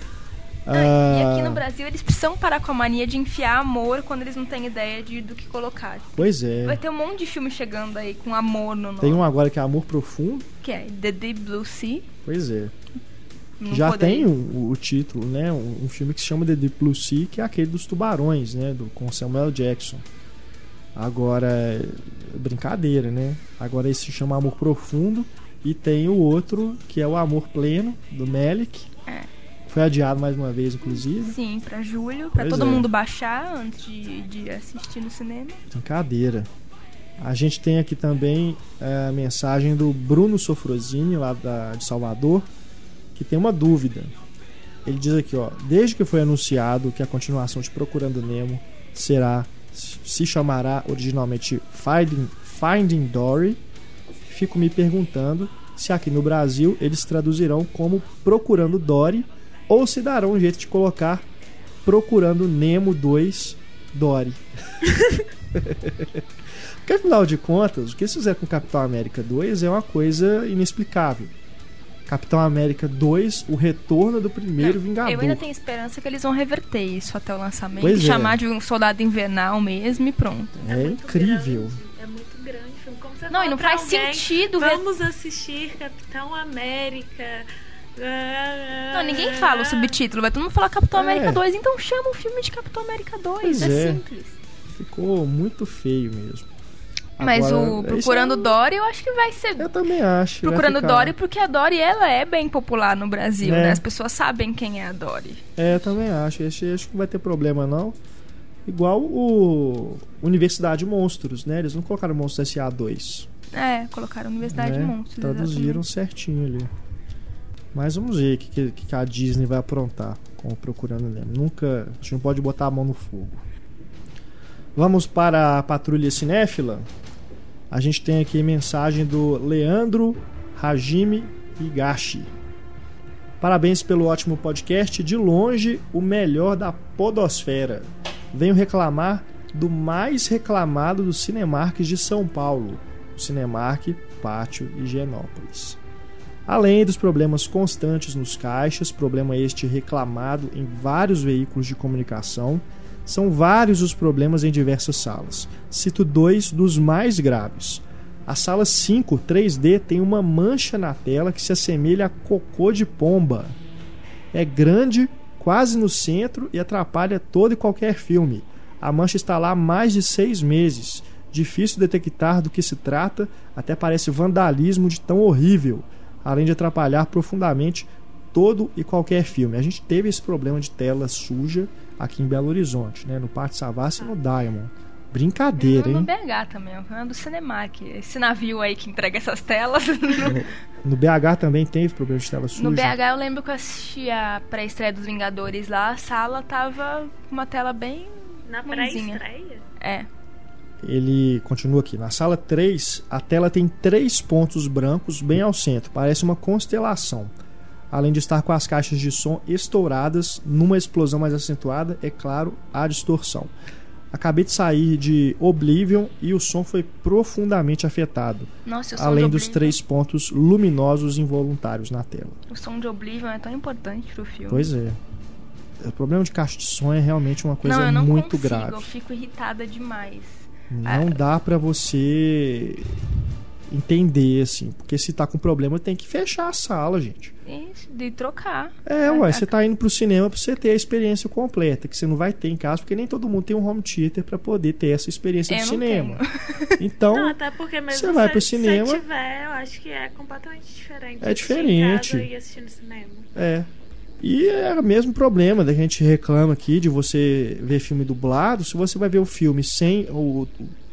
Ah, e aqui Ah, no Brasil eles precisam parar com a mania de enfiar amor quando eles não têm ideia de, do que colocar. Pois Vai é. ter um monte de filme chegando aí com amor no nome. Tem um agora que é Amor Profundo. Que é The Deep Blue Sea. Pois é. Não Já poderia- tem o, o título, né? Um, um filme que se chama The Deep Blue Sea, que é aquele dos tubarões, né? Do, com Samuel Jackson. Agora, é brincadeira, né? Agora esse se chama Amor Profundo. E tem o outro, que é o Amor Pleno, do Melick. É. Foi adiado mais uma vez, inclusive. Sim, pra julho, pra Pois todo é. mundo baixar antes de, de assistir no cinema. Brincadeira. A gente tem aqui também é, a mensagem do Bruno Sofrosini, lá da, de Salvador, que tem uma dúvida. Ele diz aqui, ó, desde que foi anunciado que a continuação de Procurando Nemo será se chamará originalmente Finding, Finding Dory, fico me perguntando se aqui no Brasil eles traduzirão como Procurando Dory ou se darão um jeito de colocar Procurando Nemo 2 Dory. Porque afinal de contas, o que eles fizeram com Capitão América 2 é uma coisa inexplicável. Capitão América 2, o retorno do primeiro Vingador. Eu ainda tenho esperança que eles vão reverter isso até o lançamento. Pois é. chamar de um soldado invernal mesmo e pronto. É, muito incrível. grande, É muito grande o filme. Como você Não, fala e não faz alguém, sentido. re- Vamos assistir Capitão América. Não, ninguém fala o subtítulo. Vai todo mundo falar Capitão É. América 2. Então chama o filme de Capitão América 2. Pois é, é. simples. Ficou muito feio mesmo. Mas Agora, o é Procurando aí. Dory, eu acho que vai ser. Eu também acho. Procurando ficar- Dory, porque a Dory ela é bem popular no Brasil, É. né? As pessoas sabem quem é a Dory. É, eu também acho. Esse, acho que não vai ter problema, não. Igual o Universidade Monstros, né? Eles não colocaram Monstros SA2. É, colocaram Universidade né? Monstros. Traduziram exatamente. certinho ali. Mas vamos ver o que, que, que a Disney vai aprontar com o Procurando Nemo. Nunca. A gente não pode botar a mão no fogo. Vamos para a Patrulha Cinéfila. A gente tem aqui mensagem do Leandro Hajime Higashi. Parabéns pelo ótimo podcast. De longe, o melhor da Podosfera. Venho reclamar do mais reclamado dos Cinemarques de São Paulo, o Cinemark Pátio Higienópolis. Além dos problemas constantes nos caixas, problema este reclamado em vários veículos de comunicação, são vários os problemas em diversas salas. Cito dois dos mais graves. A sala 5 3D tem uma mancha na tela que se assemelha a cocô de pomba. É grande, quase no centro e atrapalha todo e qualquer filme. A mancha está lá há mais de seis meses. Difícil detectar do que se trata, até parece vandalismo de tão horrível, além de atrapalhar profundamente todo e qualquer filme. A gente teve esse problema de tela suja aqui em Belo Horizonte, né? no Pátio Savassi e no Diamond. Brincadeira, no, no hein? BH também, é o problema do Cinemark. Esse navio aí que entrega essas telas. No BH também teve problema de tela suja. No BH eu lembro que eu assisti a pré-estreia dos Vingadores lá, a sala tava com uma tela bem. Na pré-estreia? É. Ele continua aqui. Na sala 3, a tela tem três pontos brancos bem ao centro, parece uma constelação. Além de estar com as caixas de som estouradas, numa explosão mais acentuada, é claro, a distorção. Acabei de sair de Oblivion e o som foi profundamente afetado. Nossa, Além dos três pontos luminosos involuntários na tela. O som de Oblivion é tão importante pro filme. Pois é. O problema de caixa de som é realmente uma coisa não, eu não muito consigo, grave. eu fico irritada demais. Não dá pra você entender, assim. Porque se tá com problema, tem que fechar a sala, gente. Isso, de trocar. É, ué, a- você tá indo pro cinema pra você ter a experiência completa, que você não vai ter em casa, porque nem todo mundo tem um home theater pra poder ter essa experiência Eu de não cinema. Não, Então, até porque mesmo você vai se, pro se cinema- tiver, eu acho que é completamente diferente. É em diferente. casa E cinema. é. E é o mesmo problema da gente reclama aqui de você ver filme dublado. Se você vai ver o filme sem o,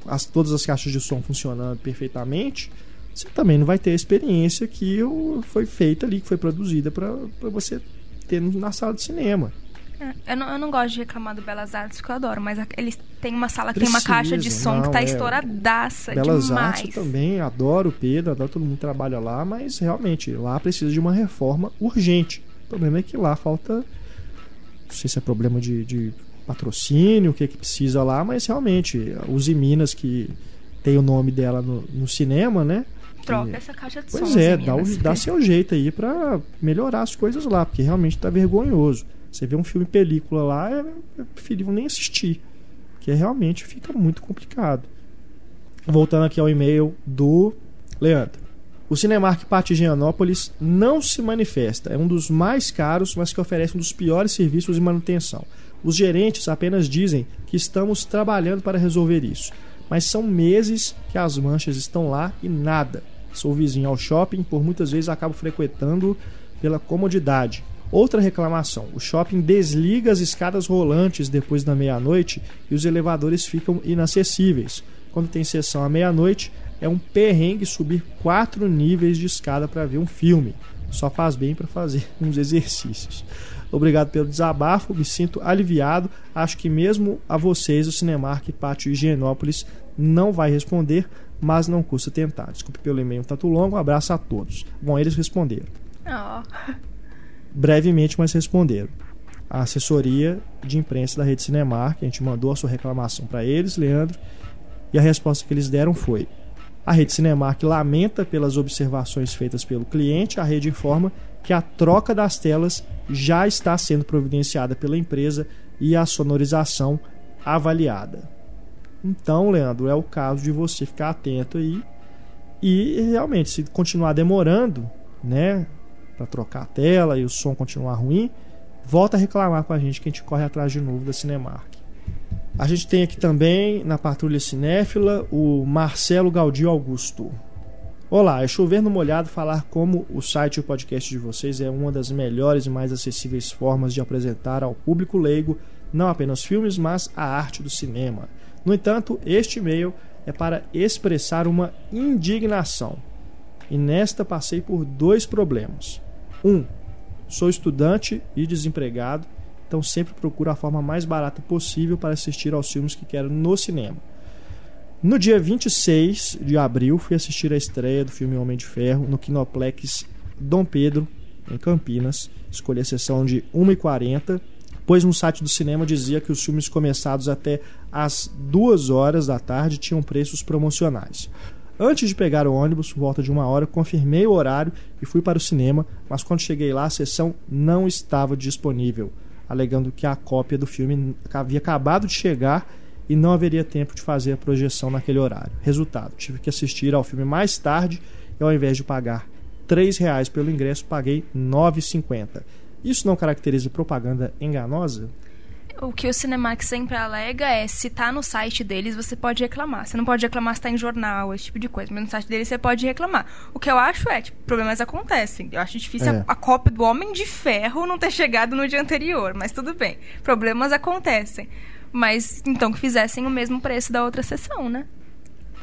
as, todas as caixas de som funcionando perfeitamente, você também não vai ter a experiência que foi feita ali, que foi produzida para você ter na sala de cinema. É, Eu não, eu não gosto de reclamar do Belas Artes, que eu adoro, mas eles têm uma sala que tem uma caixa de som que não, tá é. estouradaça Belas demais. Artes eu também, adoro o Pedro, adoro todo mundo que trabalha lá, mas realmente lá precisa de uma reforma urgente. O problema é que lá falta. Não sei se é problema de, de patrocínio, o que, que precisa lá, mas realmente, os Minas que tem o nome dela no, no cinema, né? Troca que- essa caixa de Pois é, dá, o- dá seu jeito aí pra melhorar as coisas lá, porque realmente tá vergonhoso. Você vê um filme película lá, é, é preferível nem assistir, porque realmente fica muito complicado. Voltando aqui ao e-mail do Leandro. O Cinemark Pátio Higienópolis não se manifesta. É um dos mais caros, mas que oferece um dos piores serviços de manutenção. Os gerentes apenas dizem que estamos trabalhando para resolver isso. Mas são meses que as manchas estão lá e nada. Sou vizinho ao shopping, por muitas vezes acabo frequentando pela comodidade. Outra reclamação: o shopping desliga as escadas rolantes depois da meia-noite e os elevadores ficam inacessíveis. Quando tem sessão à meia-noite, é um perrengue subir quatro níveis de escada para ver um filme. Só faz bem para fazer uns exercícios. Obrigado pelo desabafo, me sinto aliviado. Acho que mesmo a vocês, o Cinemark Pátio Higienópolis não vai responder, mas não custa tentar. Desculpe pelo e-mail tanto longo, um abraço a todos. Bom, eles responderam. Ó, Brevemente, mas responderam. A assessoria de imprensa da Rede Cinemark, a gente mandou a sua reclamação para eles, Leandro, e a resposta que eles deram foi: a Rede Cinemark lamenta pelas observações feitas pelo cliente, a rede informa que a troca das telas já está sendo providenciada pela empresa e a sonorização avaliada. Então, Leandro, é o caso de você ficar atento aí e realmente, se continuar demorando, né, para trocar a tela e o som continuar ruim, volta a reclamar com a gente que a gente corre atrás de novo da Cinemark. A gente tem aqui também na Patrulha Cinéfila o Marcelo Gaudio Augusto. Olá, é chover no molhado falar como o site e o podcast de vocês é uma das melhores e mais acessíveis formas de apresentar ao público leigo não apenas filmes, mas a arte do cinema. No entanto, este e-mail é para expressar uma indignação. E nesta passei por dois problemas. Um, sou estudante e desempregado, então sempre procuro a forma mais barata possível para assistir aos filmes que quero no cinema. No dia 26 de abril, fui assistir a estreia do filme Homem de Ferro no Kinoplex Dom Pedro, em Campinas. Escolhi a sessão de 1h40, pois no site do cinema dizia que os filmes começados até às 2 horas da tarde tinham preços promocionais. Antes de pegar o ônibus, volta de uma hora, confirmei o horário e fui para o cinema, mas quando cheguei lá, a sessão não estava disponível, alegando que a cópia do filme havia acabado de chegar e não haveria tempo de fazer a projeção naquele horário. Resultado, tive que assistir ao filme mais tarde e ao invés de pagar R$ reais pelo ingresso, paguei R$ 9,50. Isso não caracteriza propaganda enganosa? o que o Cinemark sempre alega é se tá no site deles, você pode reclamar. Você não pode reclamar se tá em jornal, esse tipo de coisa. Mas no site deles você pode reclamar. O que eu acho é, tipo, problemas acontecem. Eu acho difícil É. a, a cópia do Homem de Ferro não ter chegado no dia anterior, mas tudo bem. Problemas acontecem. Mas então que fizessem o mesmo preço da outra sessão, né?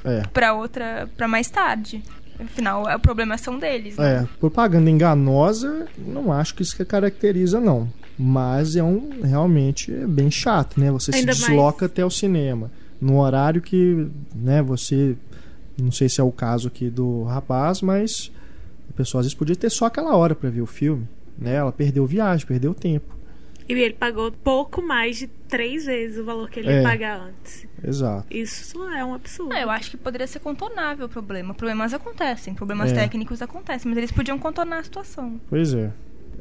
É. Pra outra. para mais tarde. Afinal, é- o problema são deles, né? É, propaganda enganosa, não acho que isso que caracteriza, não. Mas é um realmente é bem chato, né? Você Ainda se mais- desloca até o cinema. No horário que, né, você. Não sei se é o caso aqui do rapaz, mas a pessoa às vezes podia ter só aquela hora para ver o filme. Né? Ela perdeu viagem, perdeu tempo. E ele pagou pouco mais de três vezes o valor que ele É. ia pagar antes. Exato. Isso é um absurdo. Ah, eu acho que poderia ser contornável o problema. Problemas acontecem, problemas É. técnicos acontecem, mas eles podiam contornar a situação. Pois é.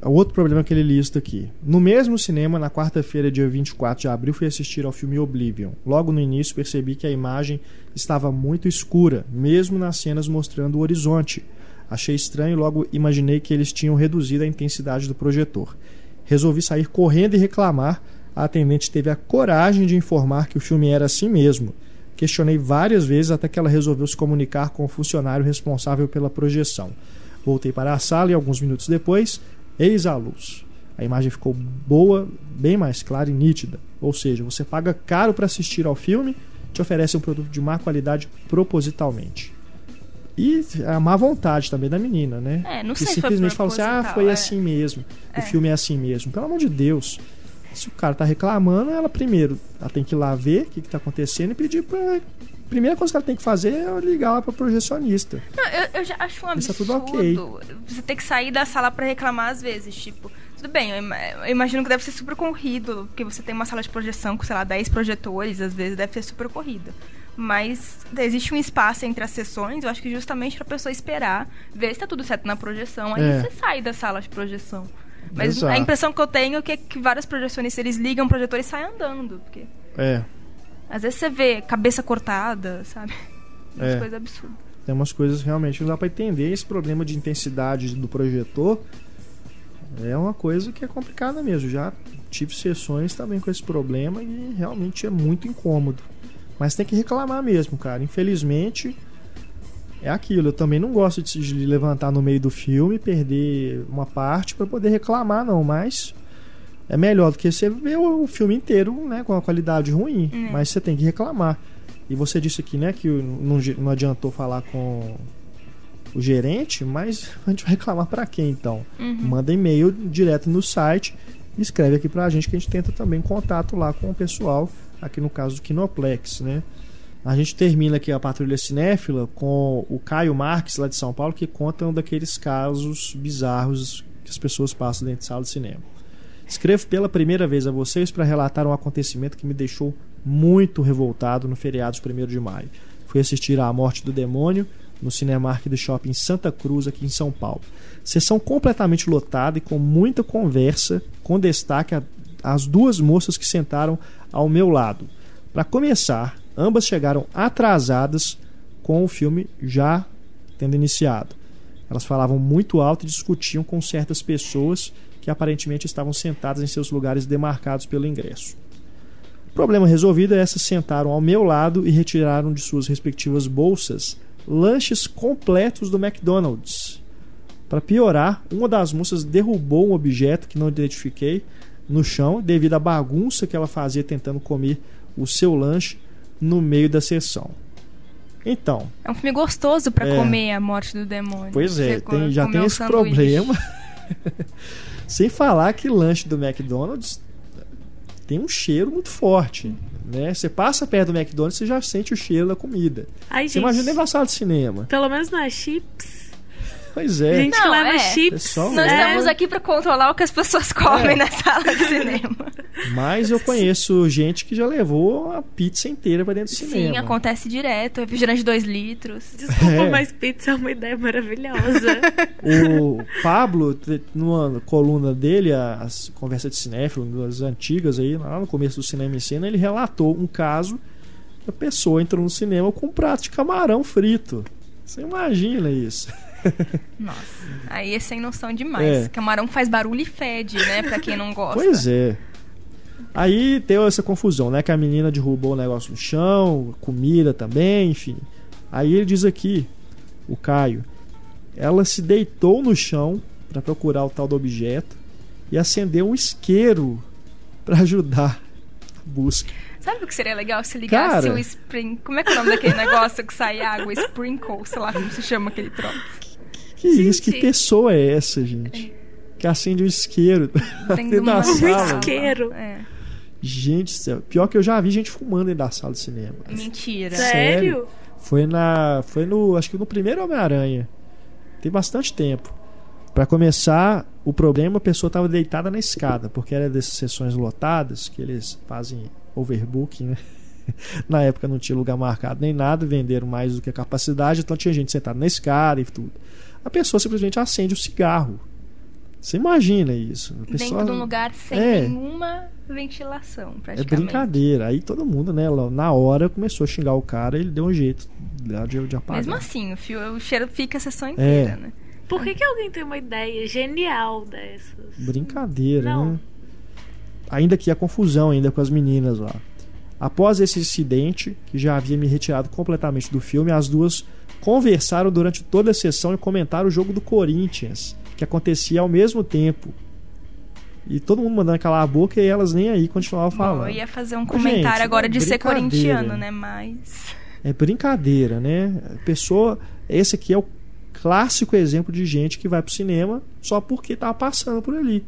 O outro problema que ele lista aqui. No mesmo cinema, na quarta-feira, dia 24 de abril, fui assistir ao filme Oblivion. Logo no início, percebi que a imagem estava muito escura, mesmo nas cenas mostrando o horizonte. Achei estranho e logo imaginei que eles tinham reduzido a intensidade do projetor. Resolvi sair correndo e reclamar. A atendente teve a coragem de informar que o filme era assim mesmo. Questionei várias vezes até que ela resolveu se comunicar com o funcionário responsável pela projeção. Voltei para a sala e alguns minutos depois, eis a luz. A imagem ficou boa, bem mais clara e nítida. Ou seja, você paga caro para assistir ao filme, te oferece um produto de má qualidade propositalmente. E a má vontade também da menina, né? É, não que sei se simplesmente falou assim: ah, foi é. assim mesmo. É. O filme é assim mesmo. Pelo amor de Deus. Se o cara tá reclamando, ela primeiro ela tem que ir lá ver o que, que tá acontecendo e pedir pra. Primeira coisa que ela tem que fazer é ligar lá pra projecionista. Não, eu, eu já acho um Isso é absurdo tudo você ter que sair da sala pra reclamar às vezes, tipo, tudo bem, eu imagino que deve ser super corrido, porque você tem uma sala de projeção com, sei lá, 10 projetores, às vezes deve ser super corrido. Mas existe um espaço entre as sessões, eu acho que justamente pra pessoa esperar, ver se tá tudo certo na projeção, aí É. você sai da sala de projeção. Mas Exato. a impressão que eu tenho é que, que vários projecionistas eles ligam o projetor e saem andando, porque É, às vezes você vê cabeça cortada, sabe? Umas É. coisas absurdas. tem umas coisas realmente que não dá pra entender. Esse problema de intensidade do projetor é uma coisa que é complicada mesmo. Já tive sessões também com esse problema e realmente é muito incômodo. Mas tem que reclamar mesmo, cara. Infelizmente, é aquilo. Eu também não gosto de levantar no meio do filme, perder uma parte para poder reclamar, não. Mas é melhor do que você ver o filme inteiro, né, com uma qualidade ruim. Hum. Mas você tem que reclamar. E você disse aqui, né, que não, não adiantou falar com o gerente, mas a gente vai reclamar para quem então? Uhum. Manda e-mail direto no site e escreve aqui pra gente que a gente tenta também contato lá com o pessoal, aqui no caso do Kinoplex, né? A gente termina aqui a Patrulha Cinéfila com o Caio Marques, lá de São Paulo, que conta um daqueles casos bizarros que as pessoas passam dentro de sala de cinema. Escrevo pela primeira vez a vocês para relatar um acontecimento que me deixou muito revoltado no feriado de 1 de maio. Fui assistir à Morte do Demônio no Cinemark do Shopping Santa Cruz, aqui em São Paulo. Sessão completamente lotada e com muita conversa, com destaque às duas moças que sentaram ao meu lado. Para começar, ambas chegaram atrasadas com o filme já tendo iniciado. Elas falavam muito alto e discutiam com certas pessoas que aparentemente estavam sentadas em seus lugares demarcados pelo ingresso. Problema resolvido, essas sentaram ao meu lado e retiraram de suas respectivas bolsas lanches completos do McDonald's. Para piorar, uma das moças derrubou um objeto que não identifiquei no chão devido à bagunça que ela fazia tentando comer o seu lanche no meio da sessão. Então, É um filme gostoso pra É. comer a morte do demônio. Pois é, tem- já tem um esse sanduíche. problema. Sem falar que lanche do McDonald's tem um cheiro muito forte. Né? Você passa perto do McDonald's, você já sente o cheiro da comida. Ai, Você gente, imagina sala de cinema. pelo menos não é chips. Pois é. Gente Não, leva é. chips. Pessoal, Nós É. estamos aqui pra controlar o que as pessoas comem É. na sala de cinema. Mas eu conheço gente que já levou a pizza inteira pra dentro do cinema. Sim, acontece direto. Refrigerante de 2 litros. Desculpa, É. mas pizza é uma ideia maravilhosa. O Pablo, numa coluna dele, as conversas de cinéfilo, das antigas aí, lá no começo do cinema em cena, ele relatou um caso que a pessoa entrou no cinema com um prato de camarão frito. Você imagina isso? Nossa, aí é sem noção demais. É. Camarão faz barulho e fede, né? Pra quem não gosta. Pois é. Aí deu essa confusão, né? Que a menina derrubou o negócio no chão, comida também, enfim. Aí ele diz aqui, o Caio, ela se deitou no chão para procurar o tal do objeto e acendeu um isqueiro para ajudar a busca. Sabe o que seria legal se ligasse Cara. o spring... Como é que é o nome daquele negócio que sai água? Sprinkle, sei lá como se chama aquele troço. Que isso? Que pessoa é essa, gente? Que acende um isqueiro dentro da sala. isqueiro. É. Gente, do céu. pior que eu já vi gente fumando dentro da sala de cinema. Mentira. Sério? Foi na. Foi no. Acho que no primeiro Homem-Aranha. Tem bastante tempo. Para começar, o problema a pessoa estava deitada na escada, porque era dessas sessões lotadas que eles fazem overbooking, né? Na época não tinha lugar marcado nem nada, venderam mais do que a capacidade, então tinha gente sentada na escada e tudo. A pessoa simplesmente acende o cigarro. Você imagina isso. A pessoa... Dentro de um lugar sem É. nenhuma ventilação, É praticamente. brincadeira. Aí todo mundo, né, na hora começou a xingar o cara, ele deu um jeito de, de apagar. Mesmo assim, o, fio, o cheiro fica a sessão É. inteira, né? Por que, que alguém tem uma ideia genial dessas? Brincadeira, Não. né? Ainda que a confusão ainda com as meninas lá. Após esse incidente, que já havia me retirado completamente do filme, as duas conversaram durante toda a sessão e comentaram o jogo do Corinthians, que acontecia ao mesmo tempo. E todo mundo mandando calar a boca e elas nem aí continuavam falando. eu ia fazer um comentário gente, agora de ser corintiano, né? Mas. É brincadeira, né? A pessoa. Esse aqui é o clássico exemplo de gente que vai pro cinema só porque tava passando por ali.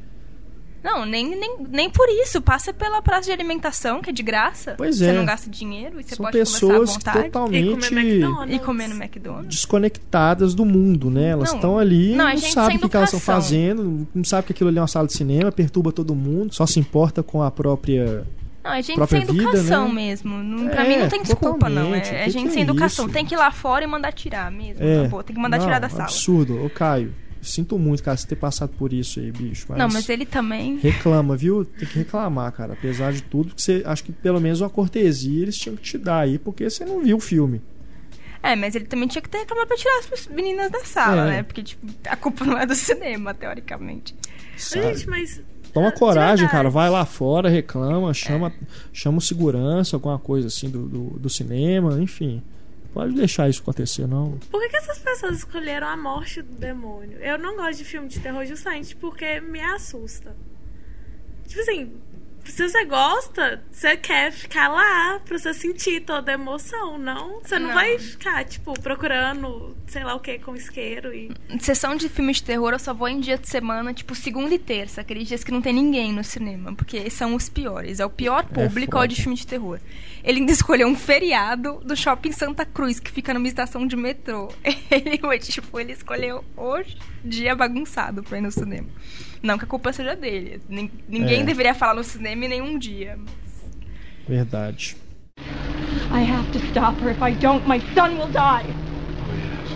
Não, nem, nem, nem por isso. Passa pela praça de alimentação, que é de graça. Pois Você é. não gasta dinheiro e você São pode pessoas à vontade. E totalmente comer McDonald's. E comer no McDonald's. desconectadas do mundo, né? Elas estão ali, não, não, é sabem o que, que elas estão fazendo, não sabem que aquilo ali é uma sala de cinema, perturba todo mundo, só se importa com a própria. Não, é gente própria sem vida, educação né? mesmo. Não, É, pra mim não tem desculpa, não. É, é gente que sem é educação. isso? Tem que ir lá fora e mandar tirar mesmo. É, acabou. Tem que mandar não, tirar da sala. Absurdo. Ô, Caio, sinto muito, cara, você ter passado por isso aí, bicho. Não, mas ele também. Reclama, viu? Tem que reclamar, cara. Apesar de tudo, que você acho que pelo menos uma cortesia eles tinham que te dar aí, porque você não viu o filme. É, mas ele também tinha que ter reclamado pra tirar as meninas da sala, É. né? Porque, tipo, a culpa não é do cinema, teoricamente. Sabe? Gente, mas. Toma ah, coragem, cara. Vai lá fora, reclama, chama, chama o segurança, alguma coisa assim do, do, do cinema, enfim. Pode deixar isso acontecer, não. Por que, que essas pessoas escolheram a morte do demônio? Eu não gosto de filme de terror justamente porque me assusta. Tipo assim, se você gosta, você quer ficar lá pra você sentir toda a emoção, não? Você não, Não. vai ficar, tipo, procurando sei lá o que com isqueiro e. Sessão de filmes de terror eu só vou em dia de semana, tipo segunda e terça, aqueles dias que não tem ninguém no cinema, porque são os piores. É o pior público é, o foda. de filme de terror. Ele ainda escolheu um feriado do Shopping Santa Cruz, que fica numa estação de metrô. Ele, foi, tipo, ele escolheu o dia bagunçado pra ir no cinema. Não que a culpa seja dele. Nin- Ninguém É. deveria falar no cinema em nenhum dia. Verdade. I have to stop her. If I don't, my son will die. Oh, yes.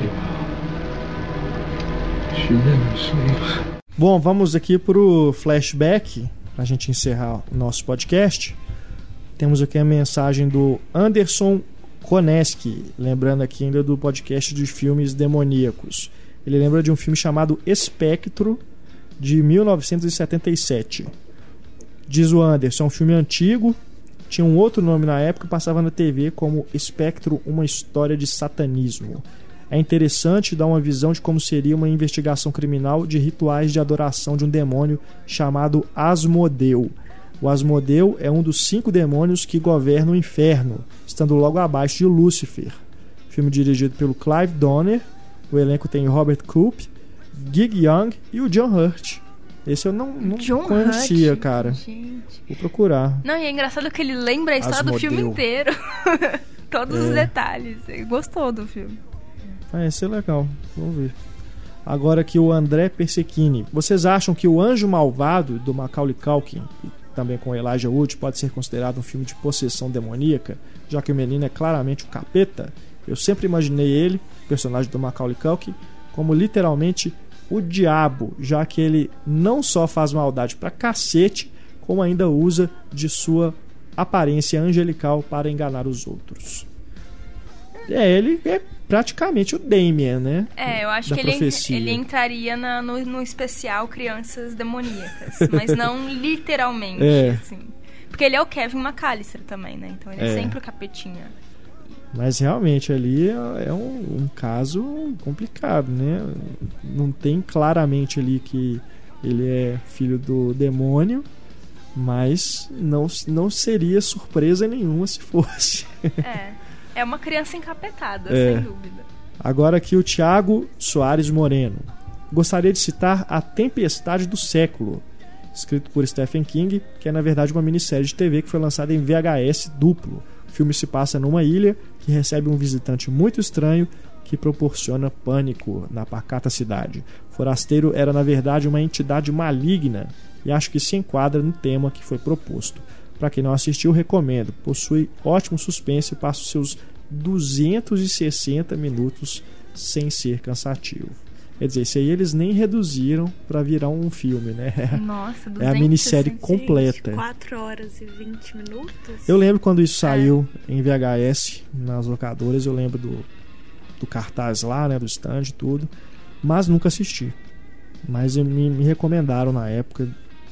He will. She never sleeps. Bom, vamos aqui pro flashback, pra gente encerrar o nosso podcast. Temos aqui a mensagem do Anderson Koneski, lembrando aqui ainda do podcast de filmes demoníacos. Ele lembra de um filme chamado Espectro, de 1977. Diz o Anderson, é um filme antigo, tinha um outro nome na época, passava na TV como Espectro, uma história de satanismo. É interessante dar uma visão de como seria uma investigação criminal de rituais de adoração de um demônio chamado Asmodeu. O Asmodeu é um dos cinco demônios que governam o inferno, estando logo abaixo de Lúcifer. Filme dirigido pelo Clive Donner. O elenco tem Robert Coop, Gig Young e o John Hurt. Esse eu não, não John conhecia, Hurt, cara. Gente. Vou procurar. Não, e é engraçado que ele lembra a história do filme inteiro. Todos os É. detalhes. Ele gostou do filme. Ah, esse é legal. Vamos ver. Agora aqui o André Persechini. Vocês acham que o Anjo Malvado do Macaulay Culkin, e também com Elijah Wood, pode ser considerado um filme de possessão demoníaca, já que o menino é claramente o capeta? Eu sempre imaginei ele, personagem do Macaulay Culkin, como literalmente o diabo, já que ele não só faz maldade pra cacete, como ainda usa de sua aparência angelical para enganar os outros. É, ele é praticamente o Damien, né? É, eu acho Da que ele, profecia. ele entraria na- no, no especial Crianças Demoníacas. mas não literalmente, É. assim. Porque ele é o Kevin McAllister também, né? Então ele é, É. sempre o capetinha. Mas realmente ali é um, um caso complicado, né? Não tem claramente ali que ele é filho do demônio, mas não, não seria surpresa nenhuma se fosse. É. É uma criança encapetada, É. sem dúvida. Agora aqui o Thiago Soares Moreno. Gostaria de citar A Tempestade do Século, escrito por Stephen King, que é na verdade uma minissérie de TV que foi lançada em VHS duplo. O filme se passa numa ilha que recebe um visitante muito estranho, que proporciona pânico na pacata cidade. Forasteiro era, na verdade, uma entidade maligna e acho que se enquadra no tema que foi proposto. Para quem não assistiu, recomendo. Possui ótimo suspense e passa os seus 260 minutos sem ser cansativo. Quer dizer, isso aí eles nem reduziram para virar um filme, né? Nossa, É a minissérie completa. 4 horas e 20 minutos? Eu lembro quando isso saiu em VHS nas locadoras, eu lembro do, do cartaz lá, né, do stand e tudo, mas nunca assisti. Mas me, me recomendaram na época,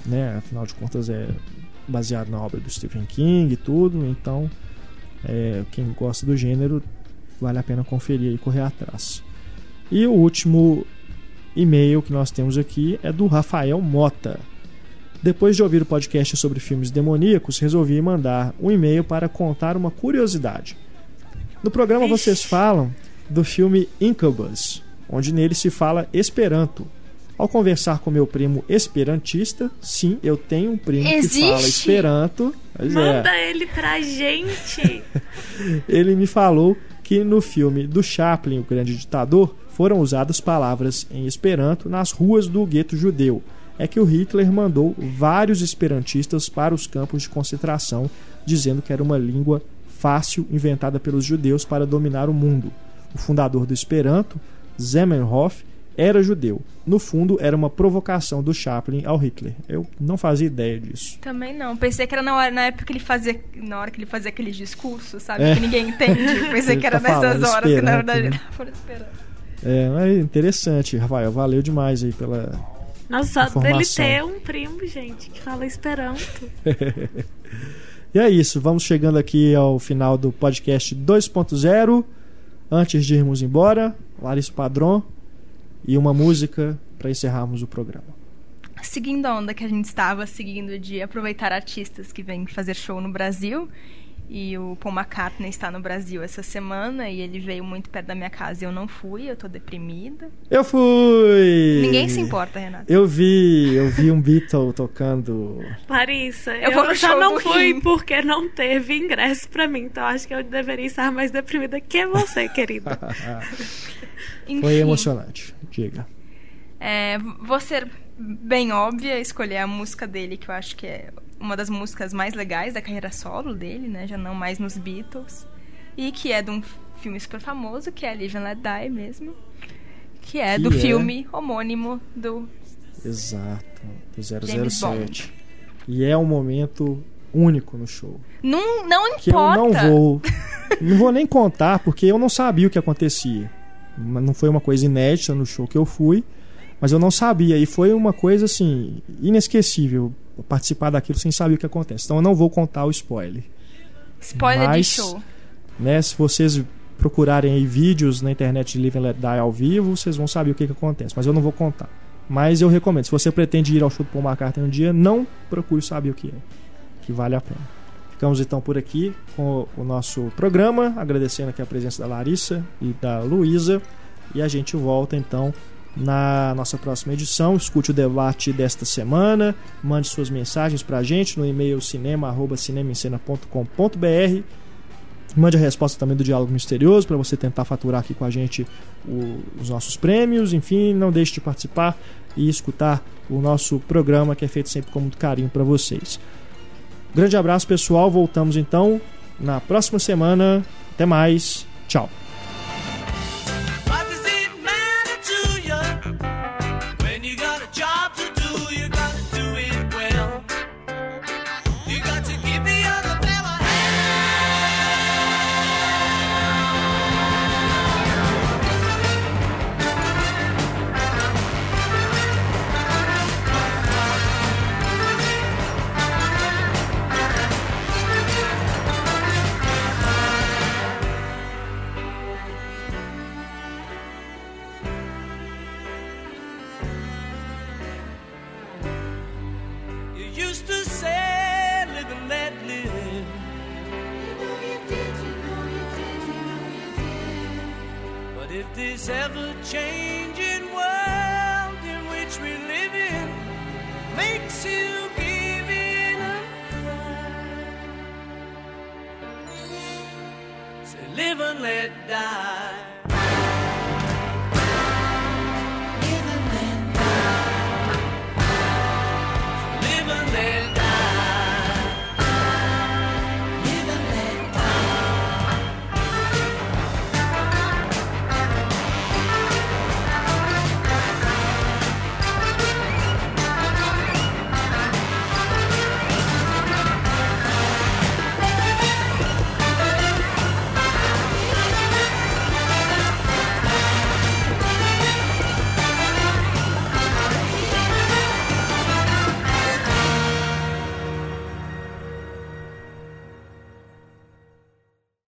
né, afinal de contas é baseado na obra do Stephen King e tudo, então é, quem gosta do gênero vale a pena conferir e correr atrás. E o último e-mail que nós temos aqui é do Rafael Mota. Depois de ouvir o podcast sobre filmes demoníacos, resolvi mandar um e-mail para contar uma curiosidade. No programa vocês falam do filme Incubus, onde nele se fala Esperanto. Ao conversar com meu primo esperantista, sim, eu tenho um primo que Existe? fala Esperanto. É. Manda ele pra gente. ele me falou que no filme do Chaplin, O Grande Ditador, foram usadas palavras em Esperanto nas ruas do gueto judeu. É que o Hitler mandou vários esperantistas para os campos de concentração, dizendo que era uma língua fácil inventada pelos judeus para dominar o mundo. O fundador do Esperanto, Zamenhof, era judeu. No fundo, era uma provocação do Chaplin ao Hitler. Eu não fazia ideia disso. Também não. Pensei que era na, hora, na época que ele fazia. Na hora que ele fazia aqueles discursos, sabe? É. Que ninguém entende. Pensei que era tá nessas falando horas, que na verdade né? ele tava esperando. É, mas interessante, Rafael. Valeu demais aí pela, Nossa, só dele ter um primo, gente, que fala Esperanto. E é isso, vamos chegando aqui ao final do podcast 2.0. Antes de irmos embora, Larissa Padron e uma música para encerrarmos o programa. Seguindo a onda que a gente estava seguindo de aproveitar artistas que vêm fazer show no Brasil. E o Paul McCartney está no Brasil essa semana e ele veio muito perto da minha casa e eu não fui, eu tô deprimida. Eu fui! Ninguém se importa, Renato. Eu vi, eu vi um Beatle tocando. Larissa, Eu eu, show não fui Rim. porque não teve ingresso pra mim. Então acho que eu deveria estar mais deprimida que você, querida. Foi emocionante. Diga. É, vou ser bem óbvia, escolher a música dele, que eu acho que é uma das músicas mais legais da carreira solo dele, né? Já não mais nos Beatles. E que é de um filme super famoso, que é Live and Let Die mesmo. Que é Que do é? filme homônimo do Exato, do James 007. E é um momento único no show. Não, não que eu importa. não vou. não vou nem contar, porque eu não sabia o que acontecia. Não foi uma coisa inédita no show que eu fui, mas eu não sabia. E foi uma coisa assim, inesquecível participar daquilo sem saber o que acontece. Então eu não vou contar o spoiler. Spoiler Mas- de show. Né? Se vocês procurarem aí vídeos na internet de Live and Let Die ao vivo, vocês vão saber o que, que acontece. Mas eu não vou contar. Mas eu recomendo, se você pretende ir ao show do Paul McCartney um dia, não procure saber o que é. Que vale a pena. Ficamos então por aqui com o nosso programa, agradecendo aqui a presença da Larissa e da Luísa. E a gente volta então na nossa próxima edição. Escute o debate desta semana, mande suas mensagens pra gente no e-mail cinema@cinemaencena.com.br. Mande a resposta também do Diálogo Misterioso para você tentar faturar aqui com a gente o- os nossos prêmios. Enfim, não deixe de participar e escutar o nosso programa que é feito sempre com muito carinho para vocês. Grande abraço, pessoal. Voltamos então na próxima semana. Até mais. Tchau.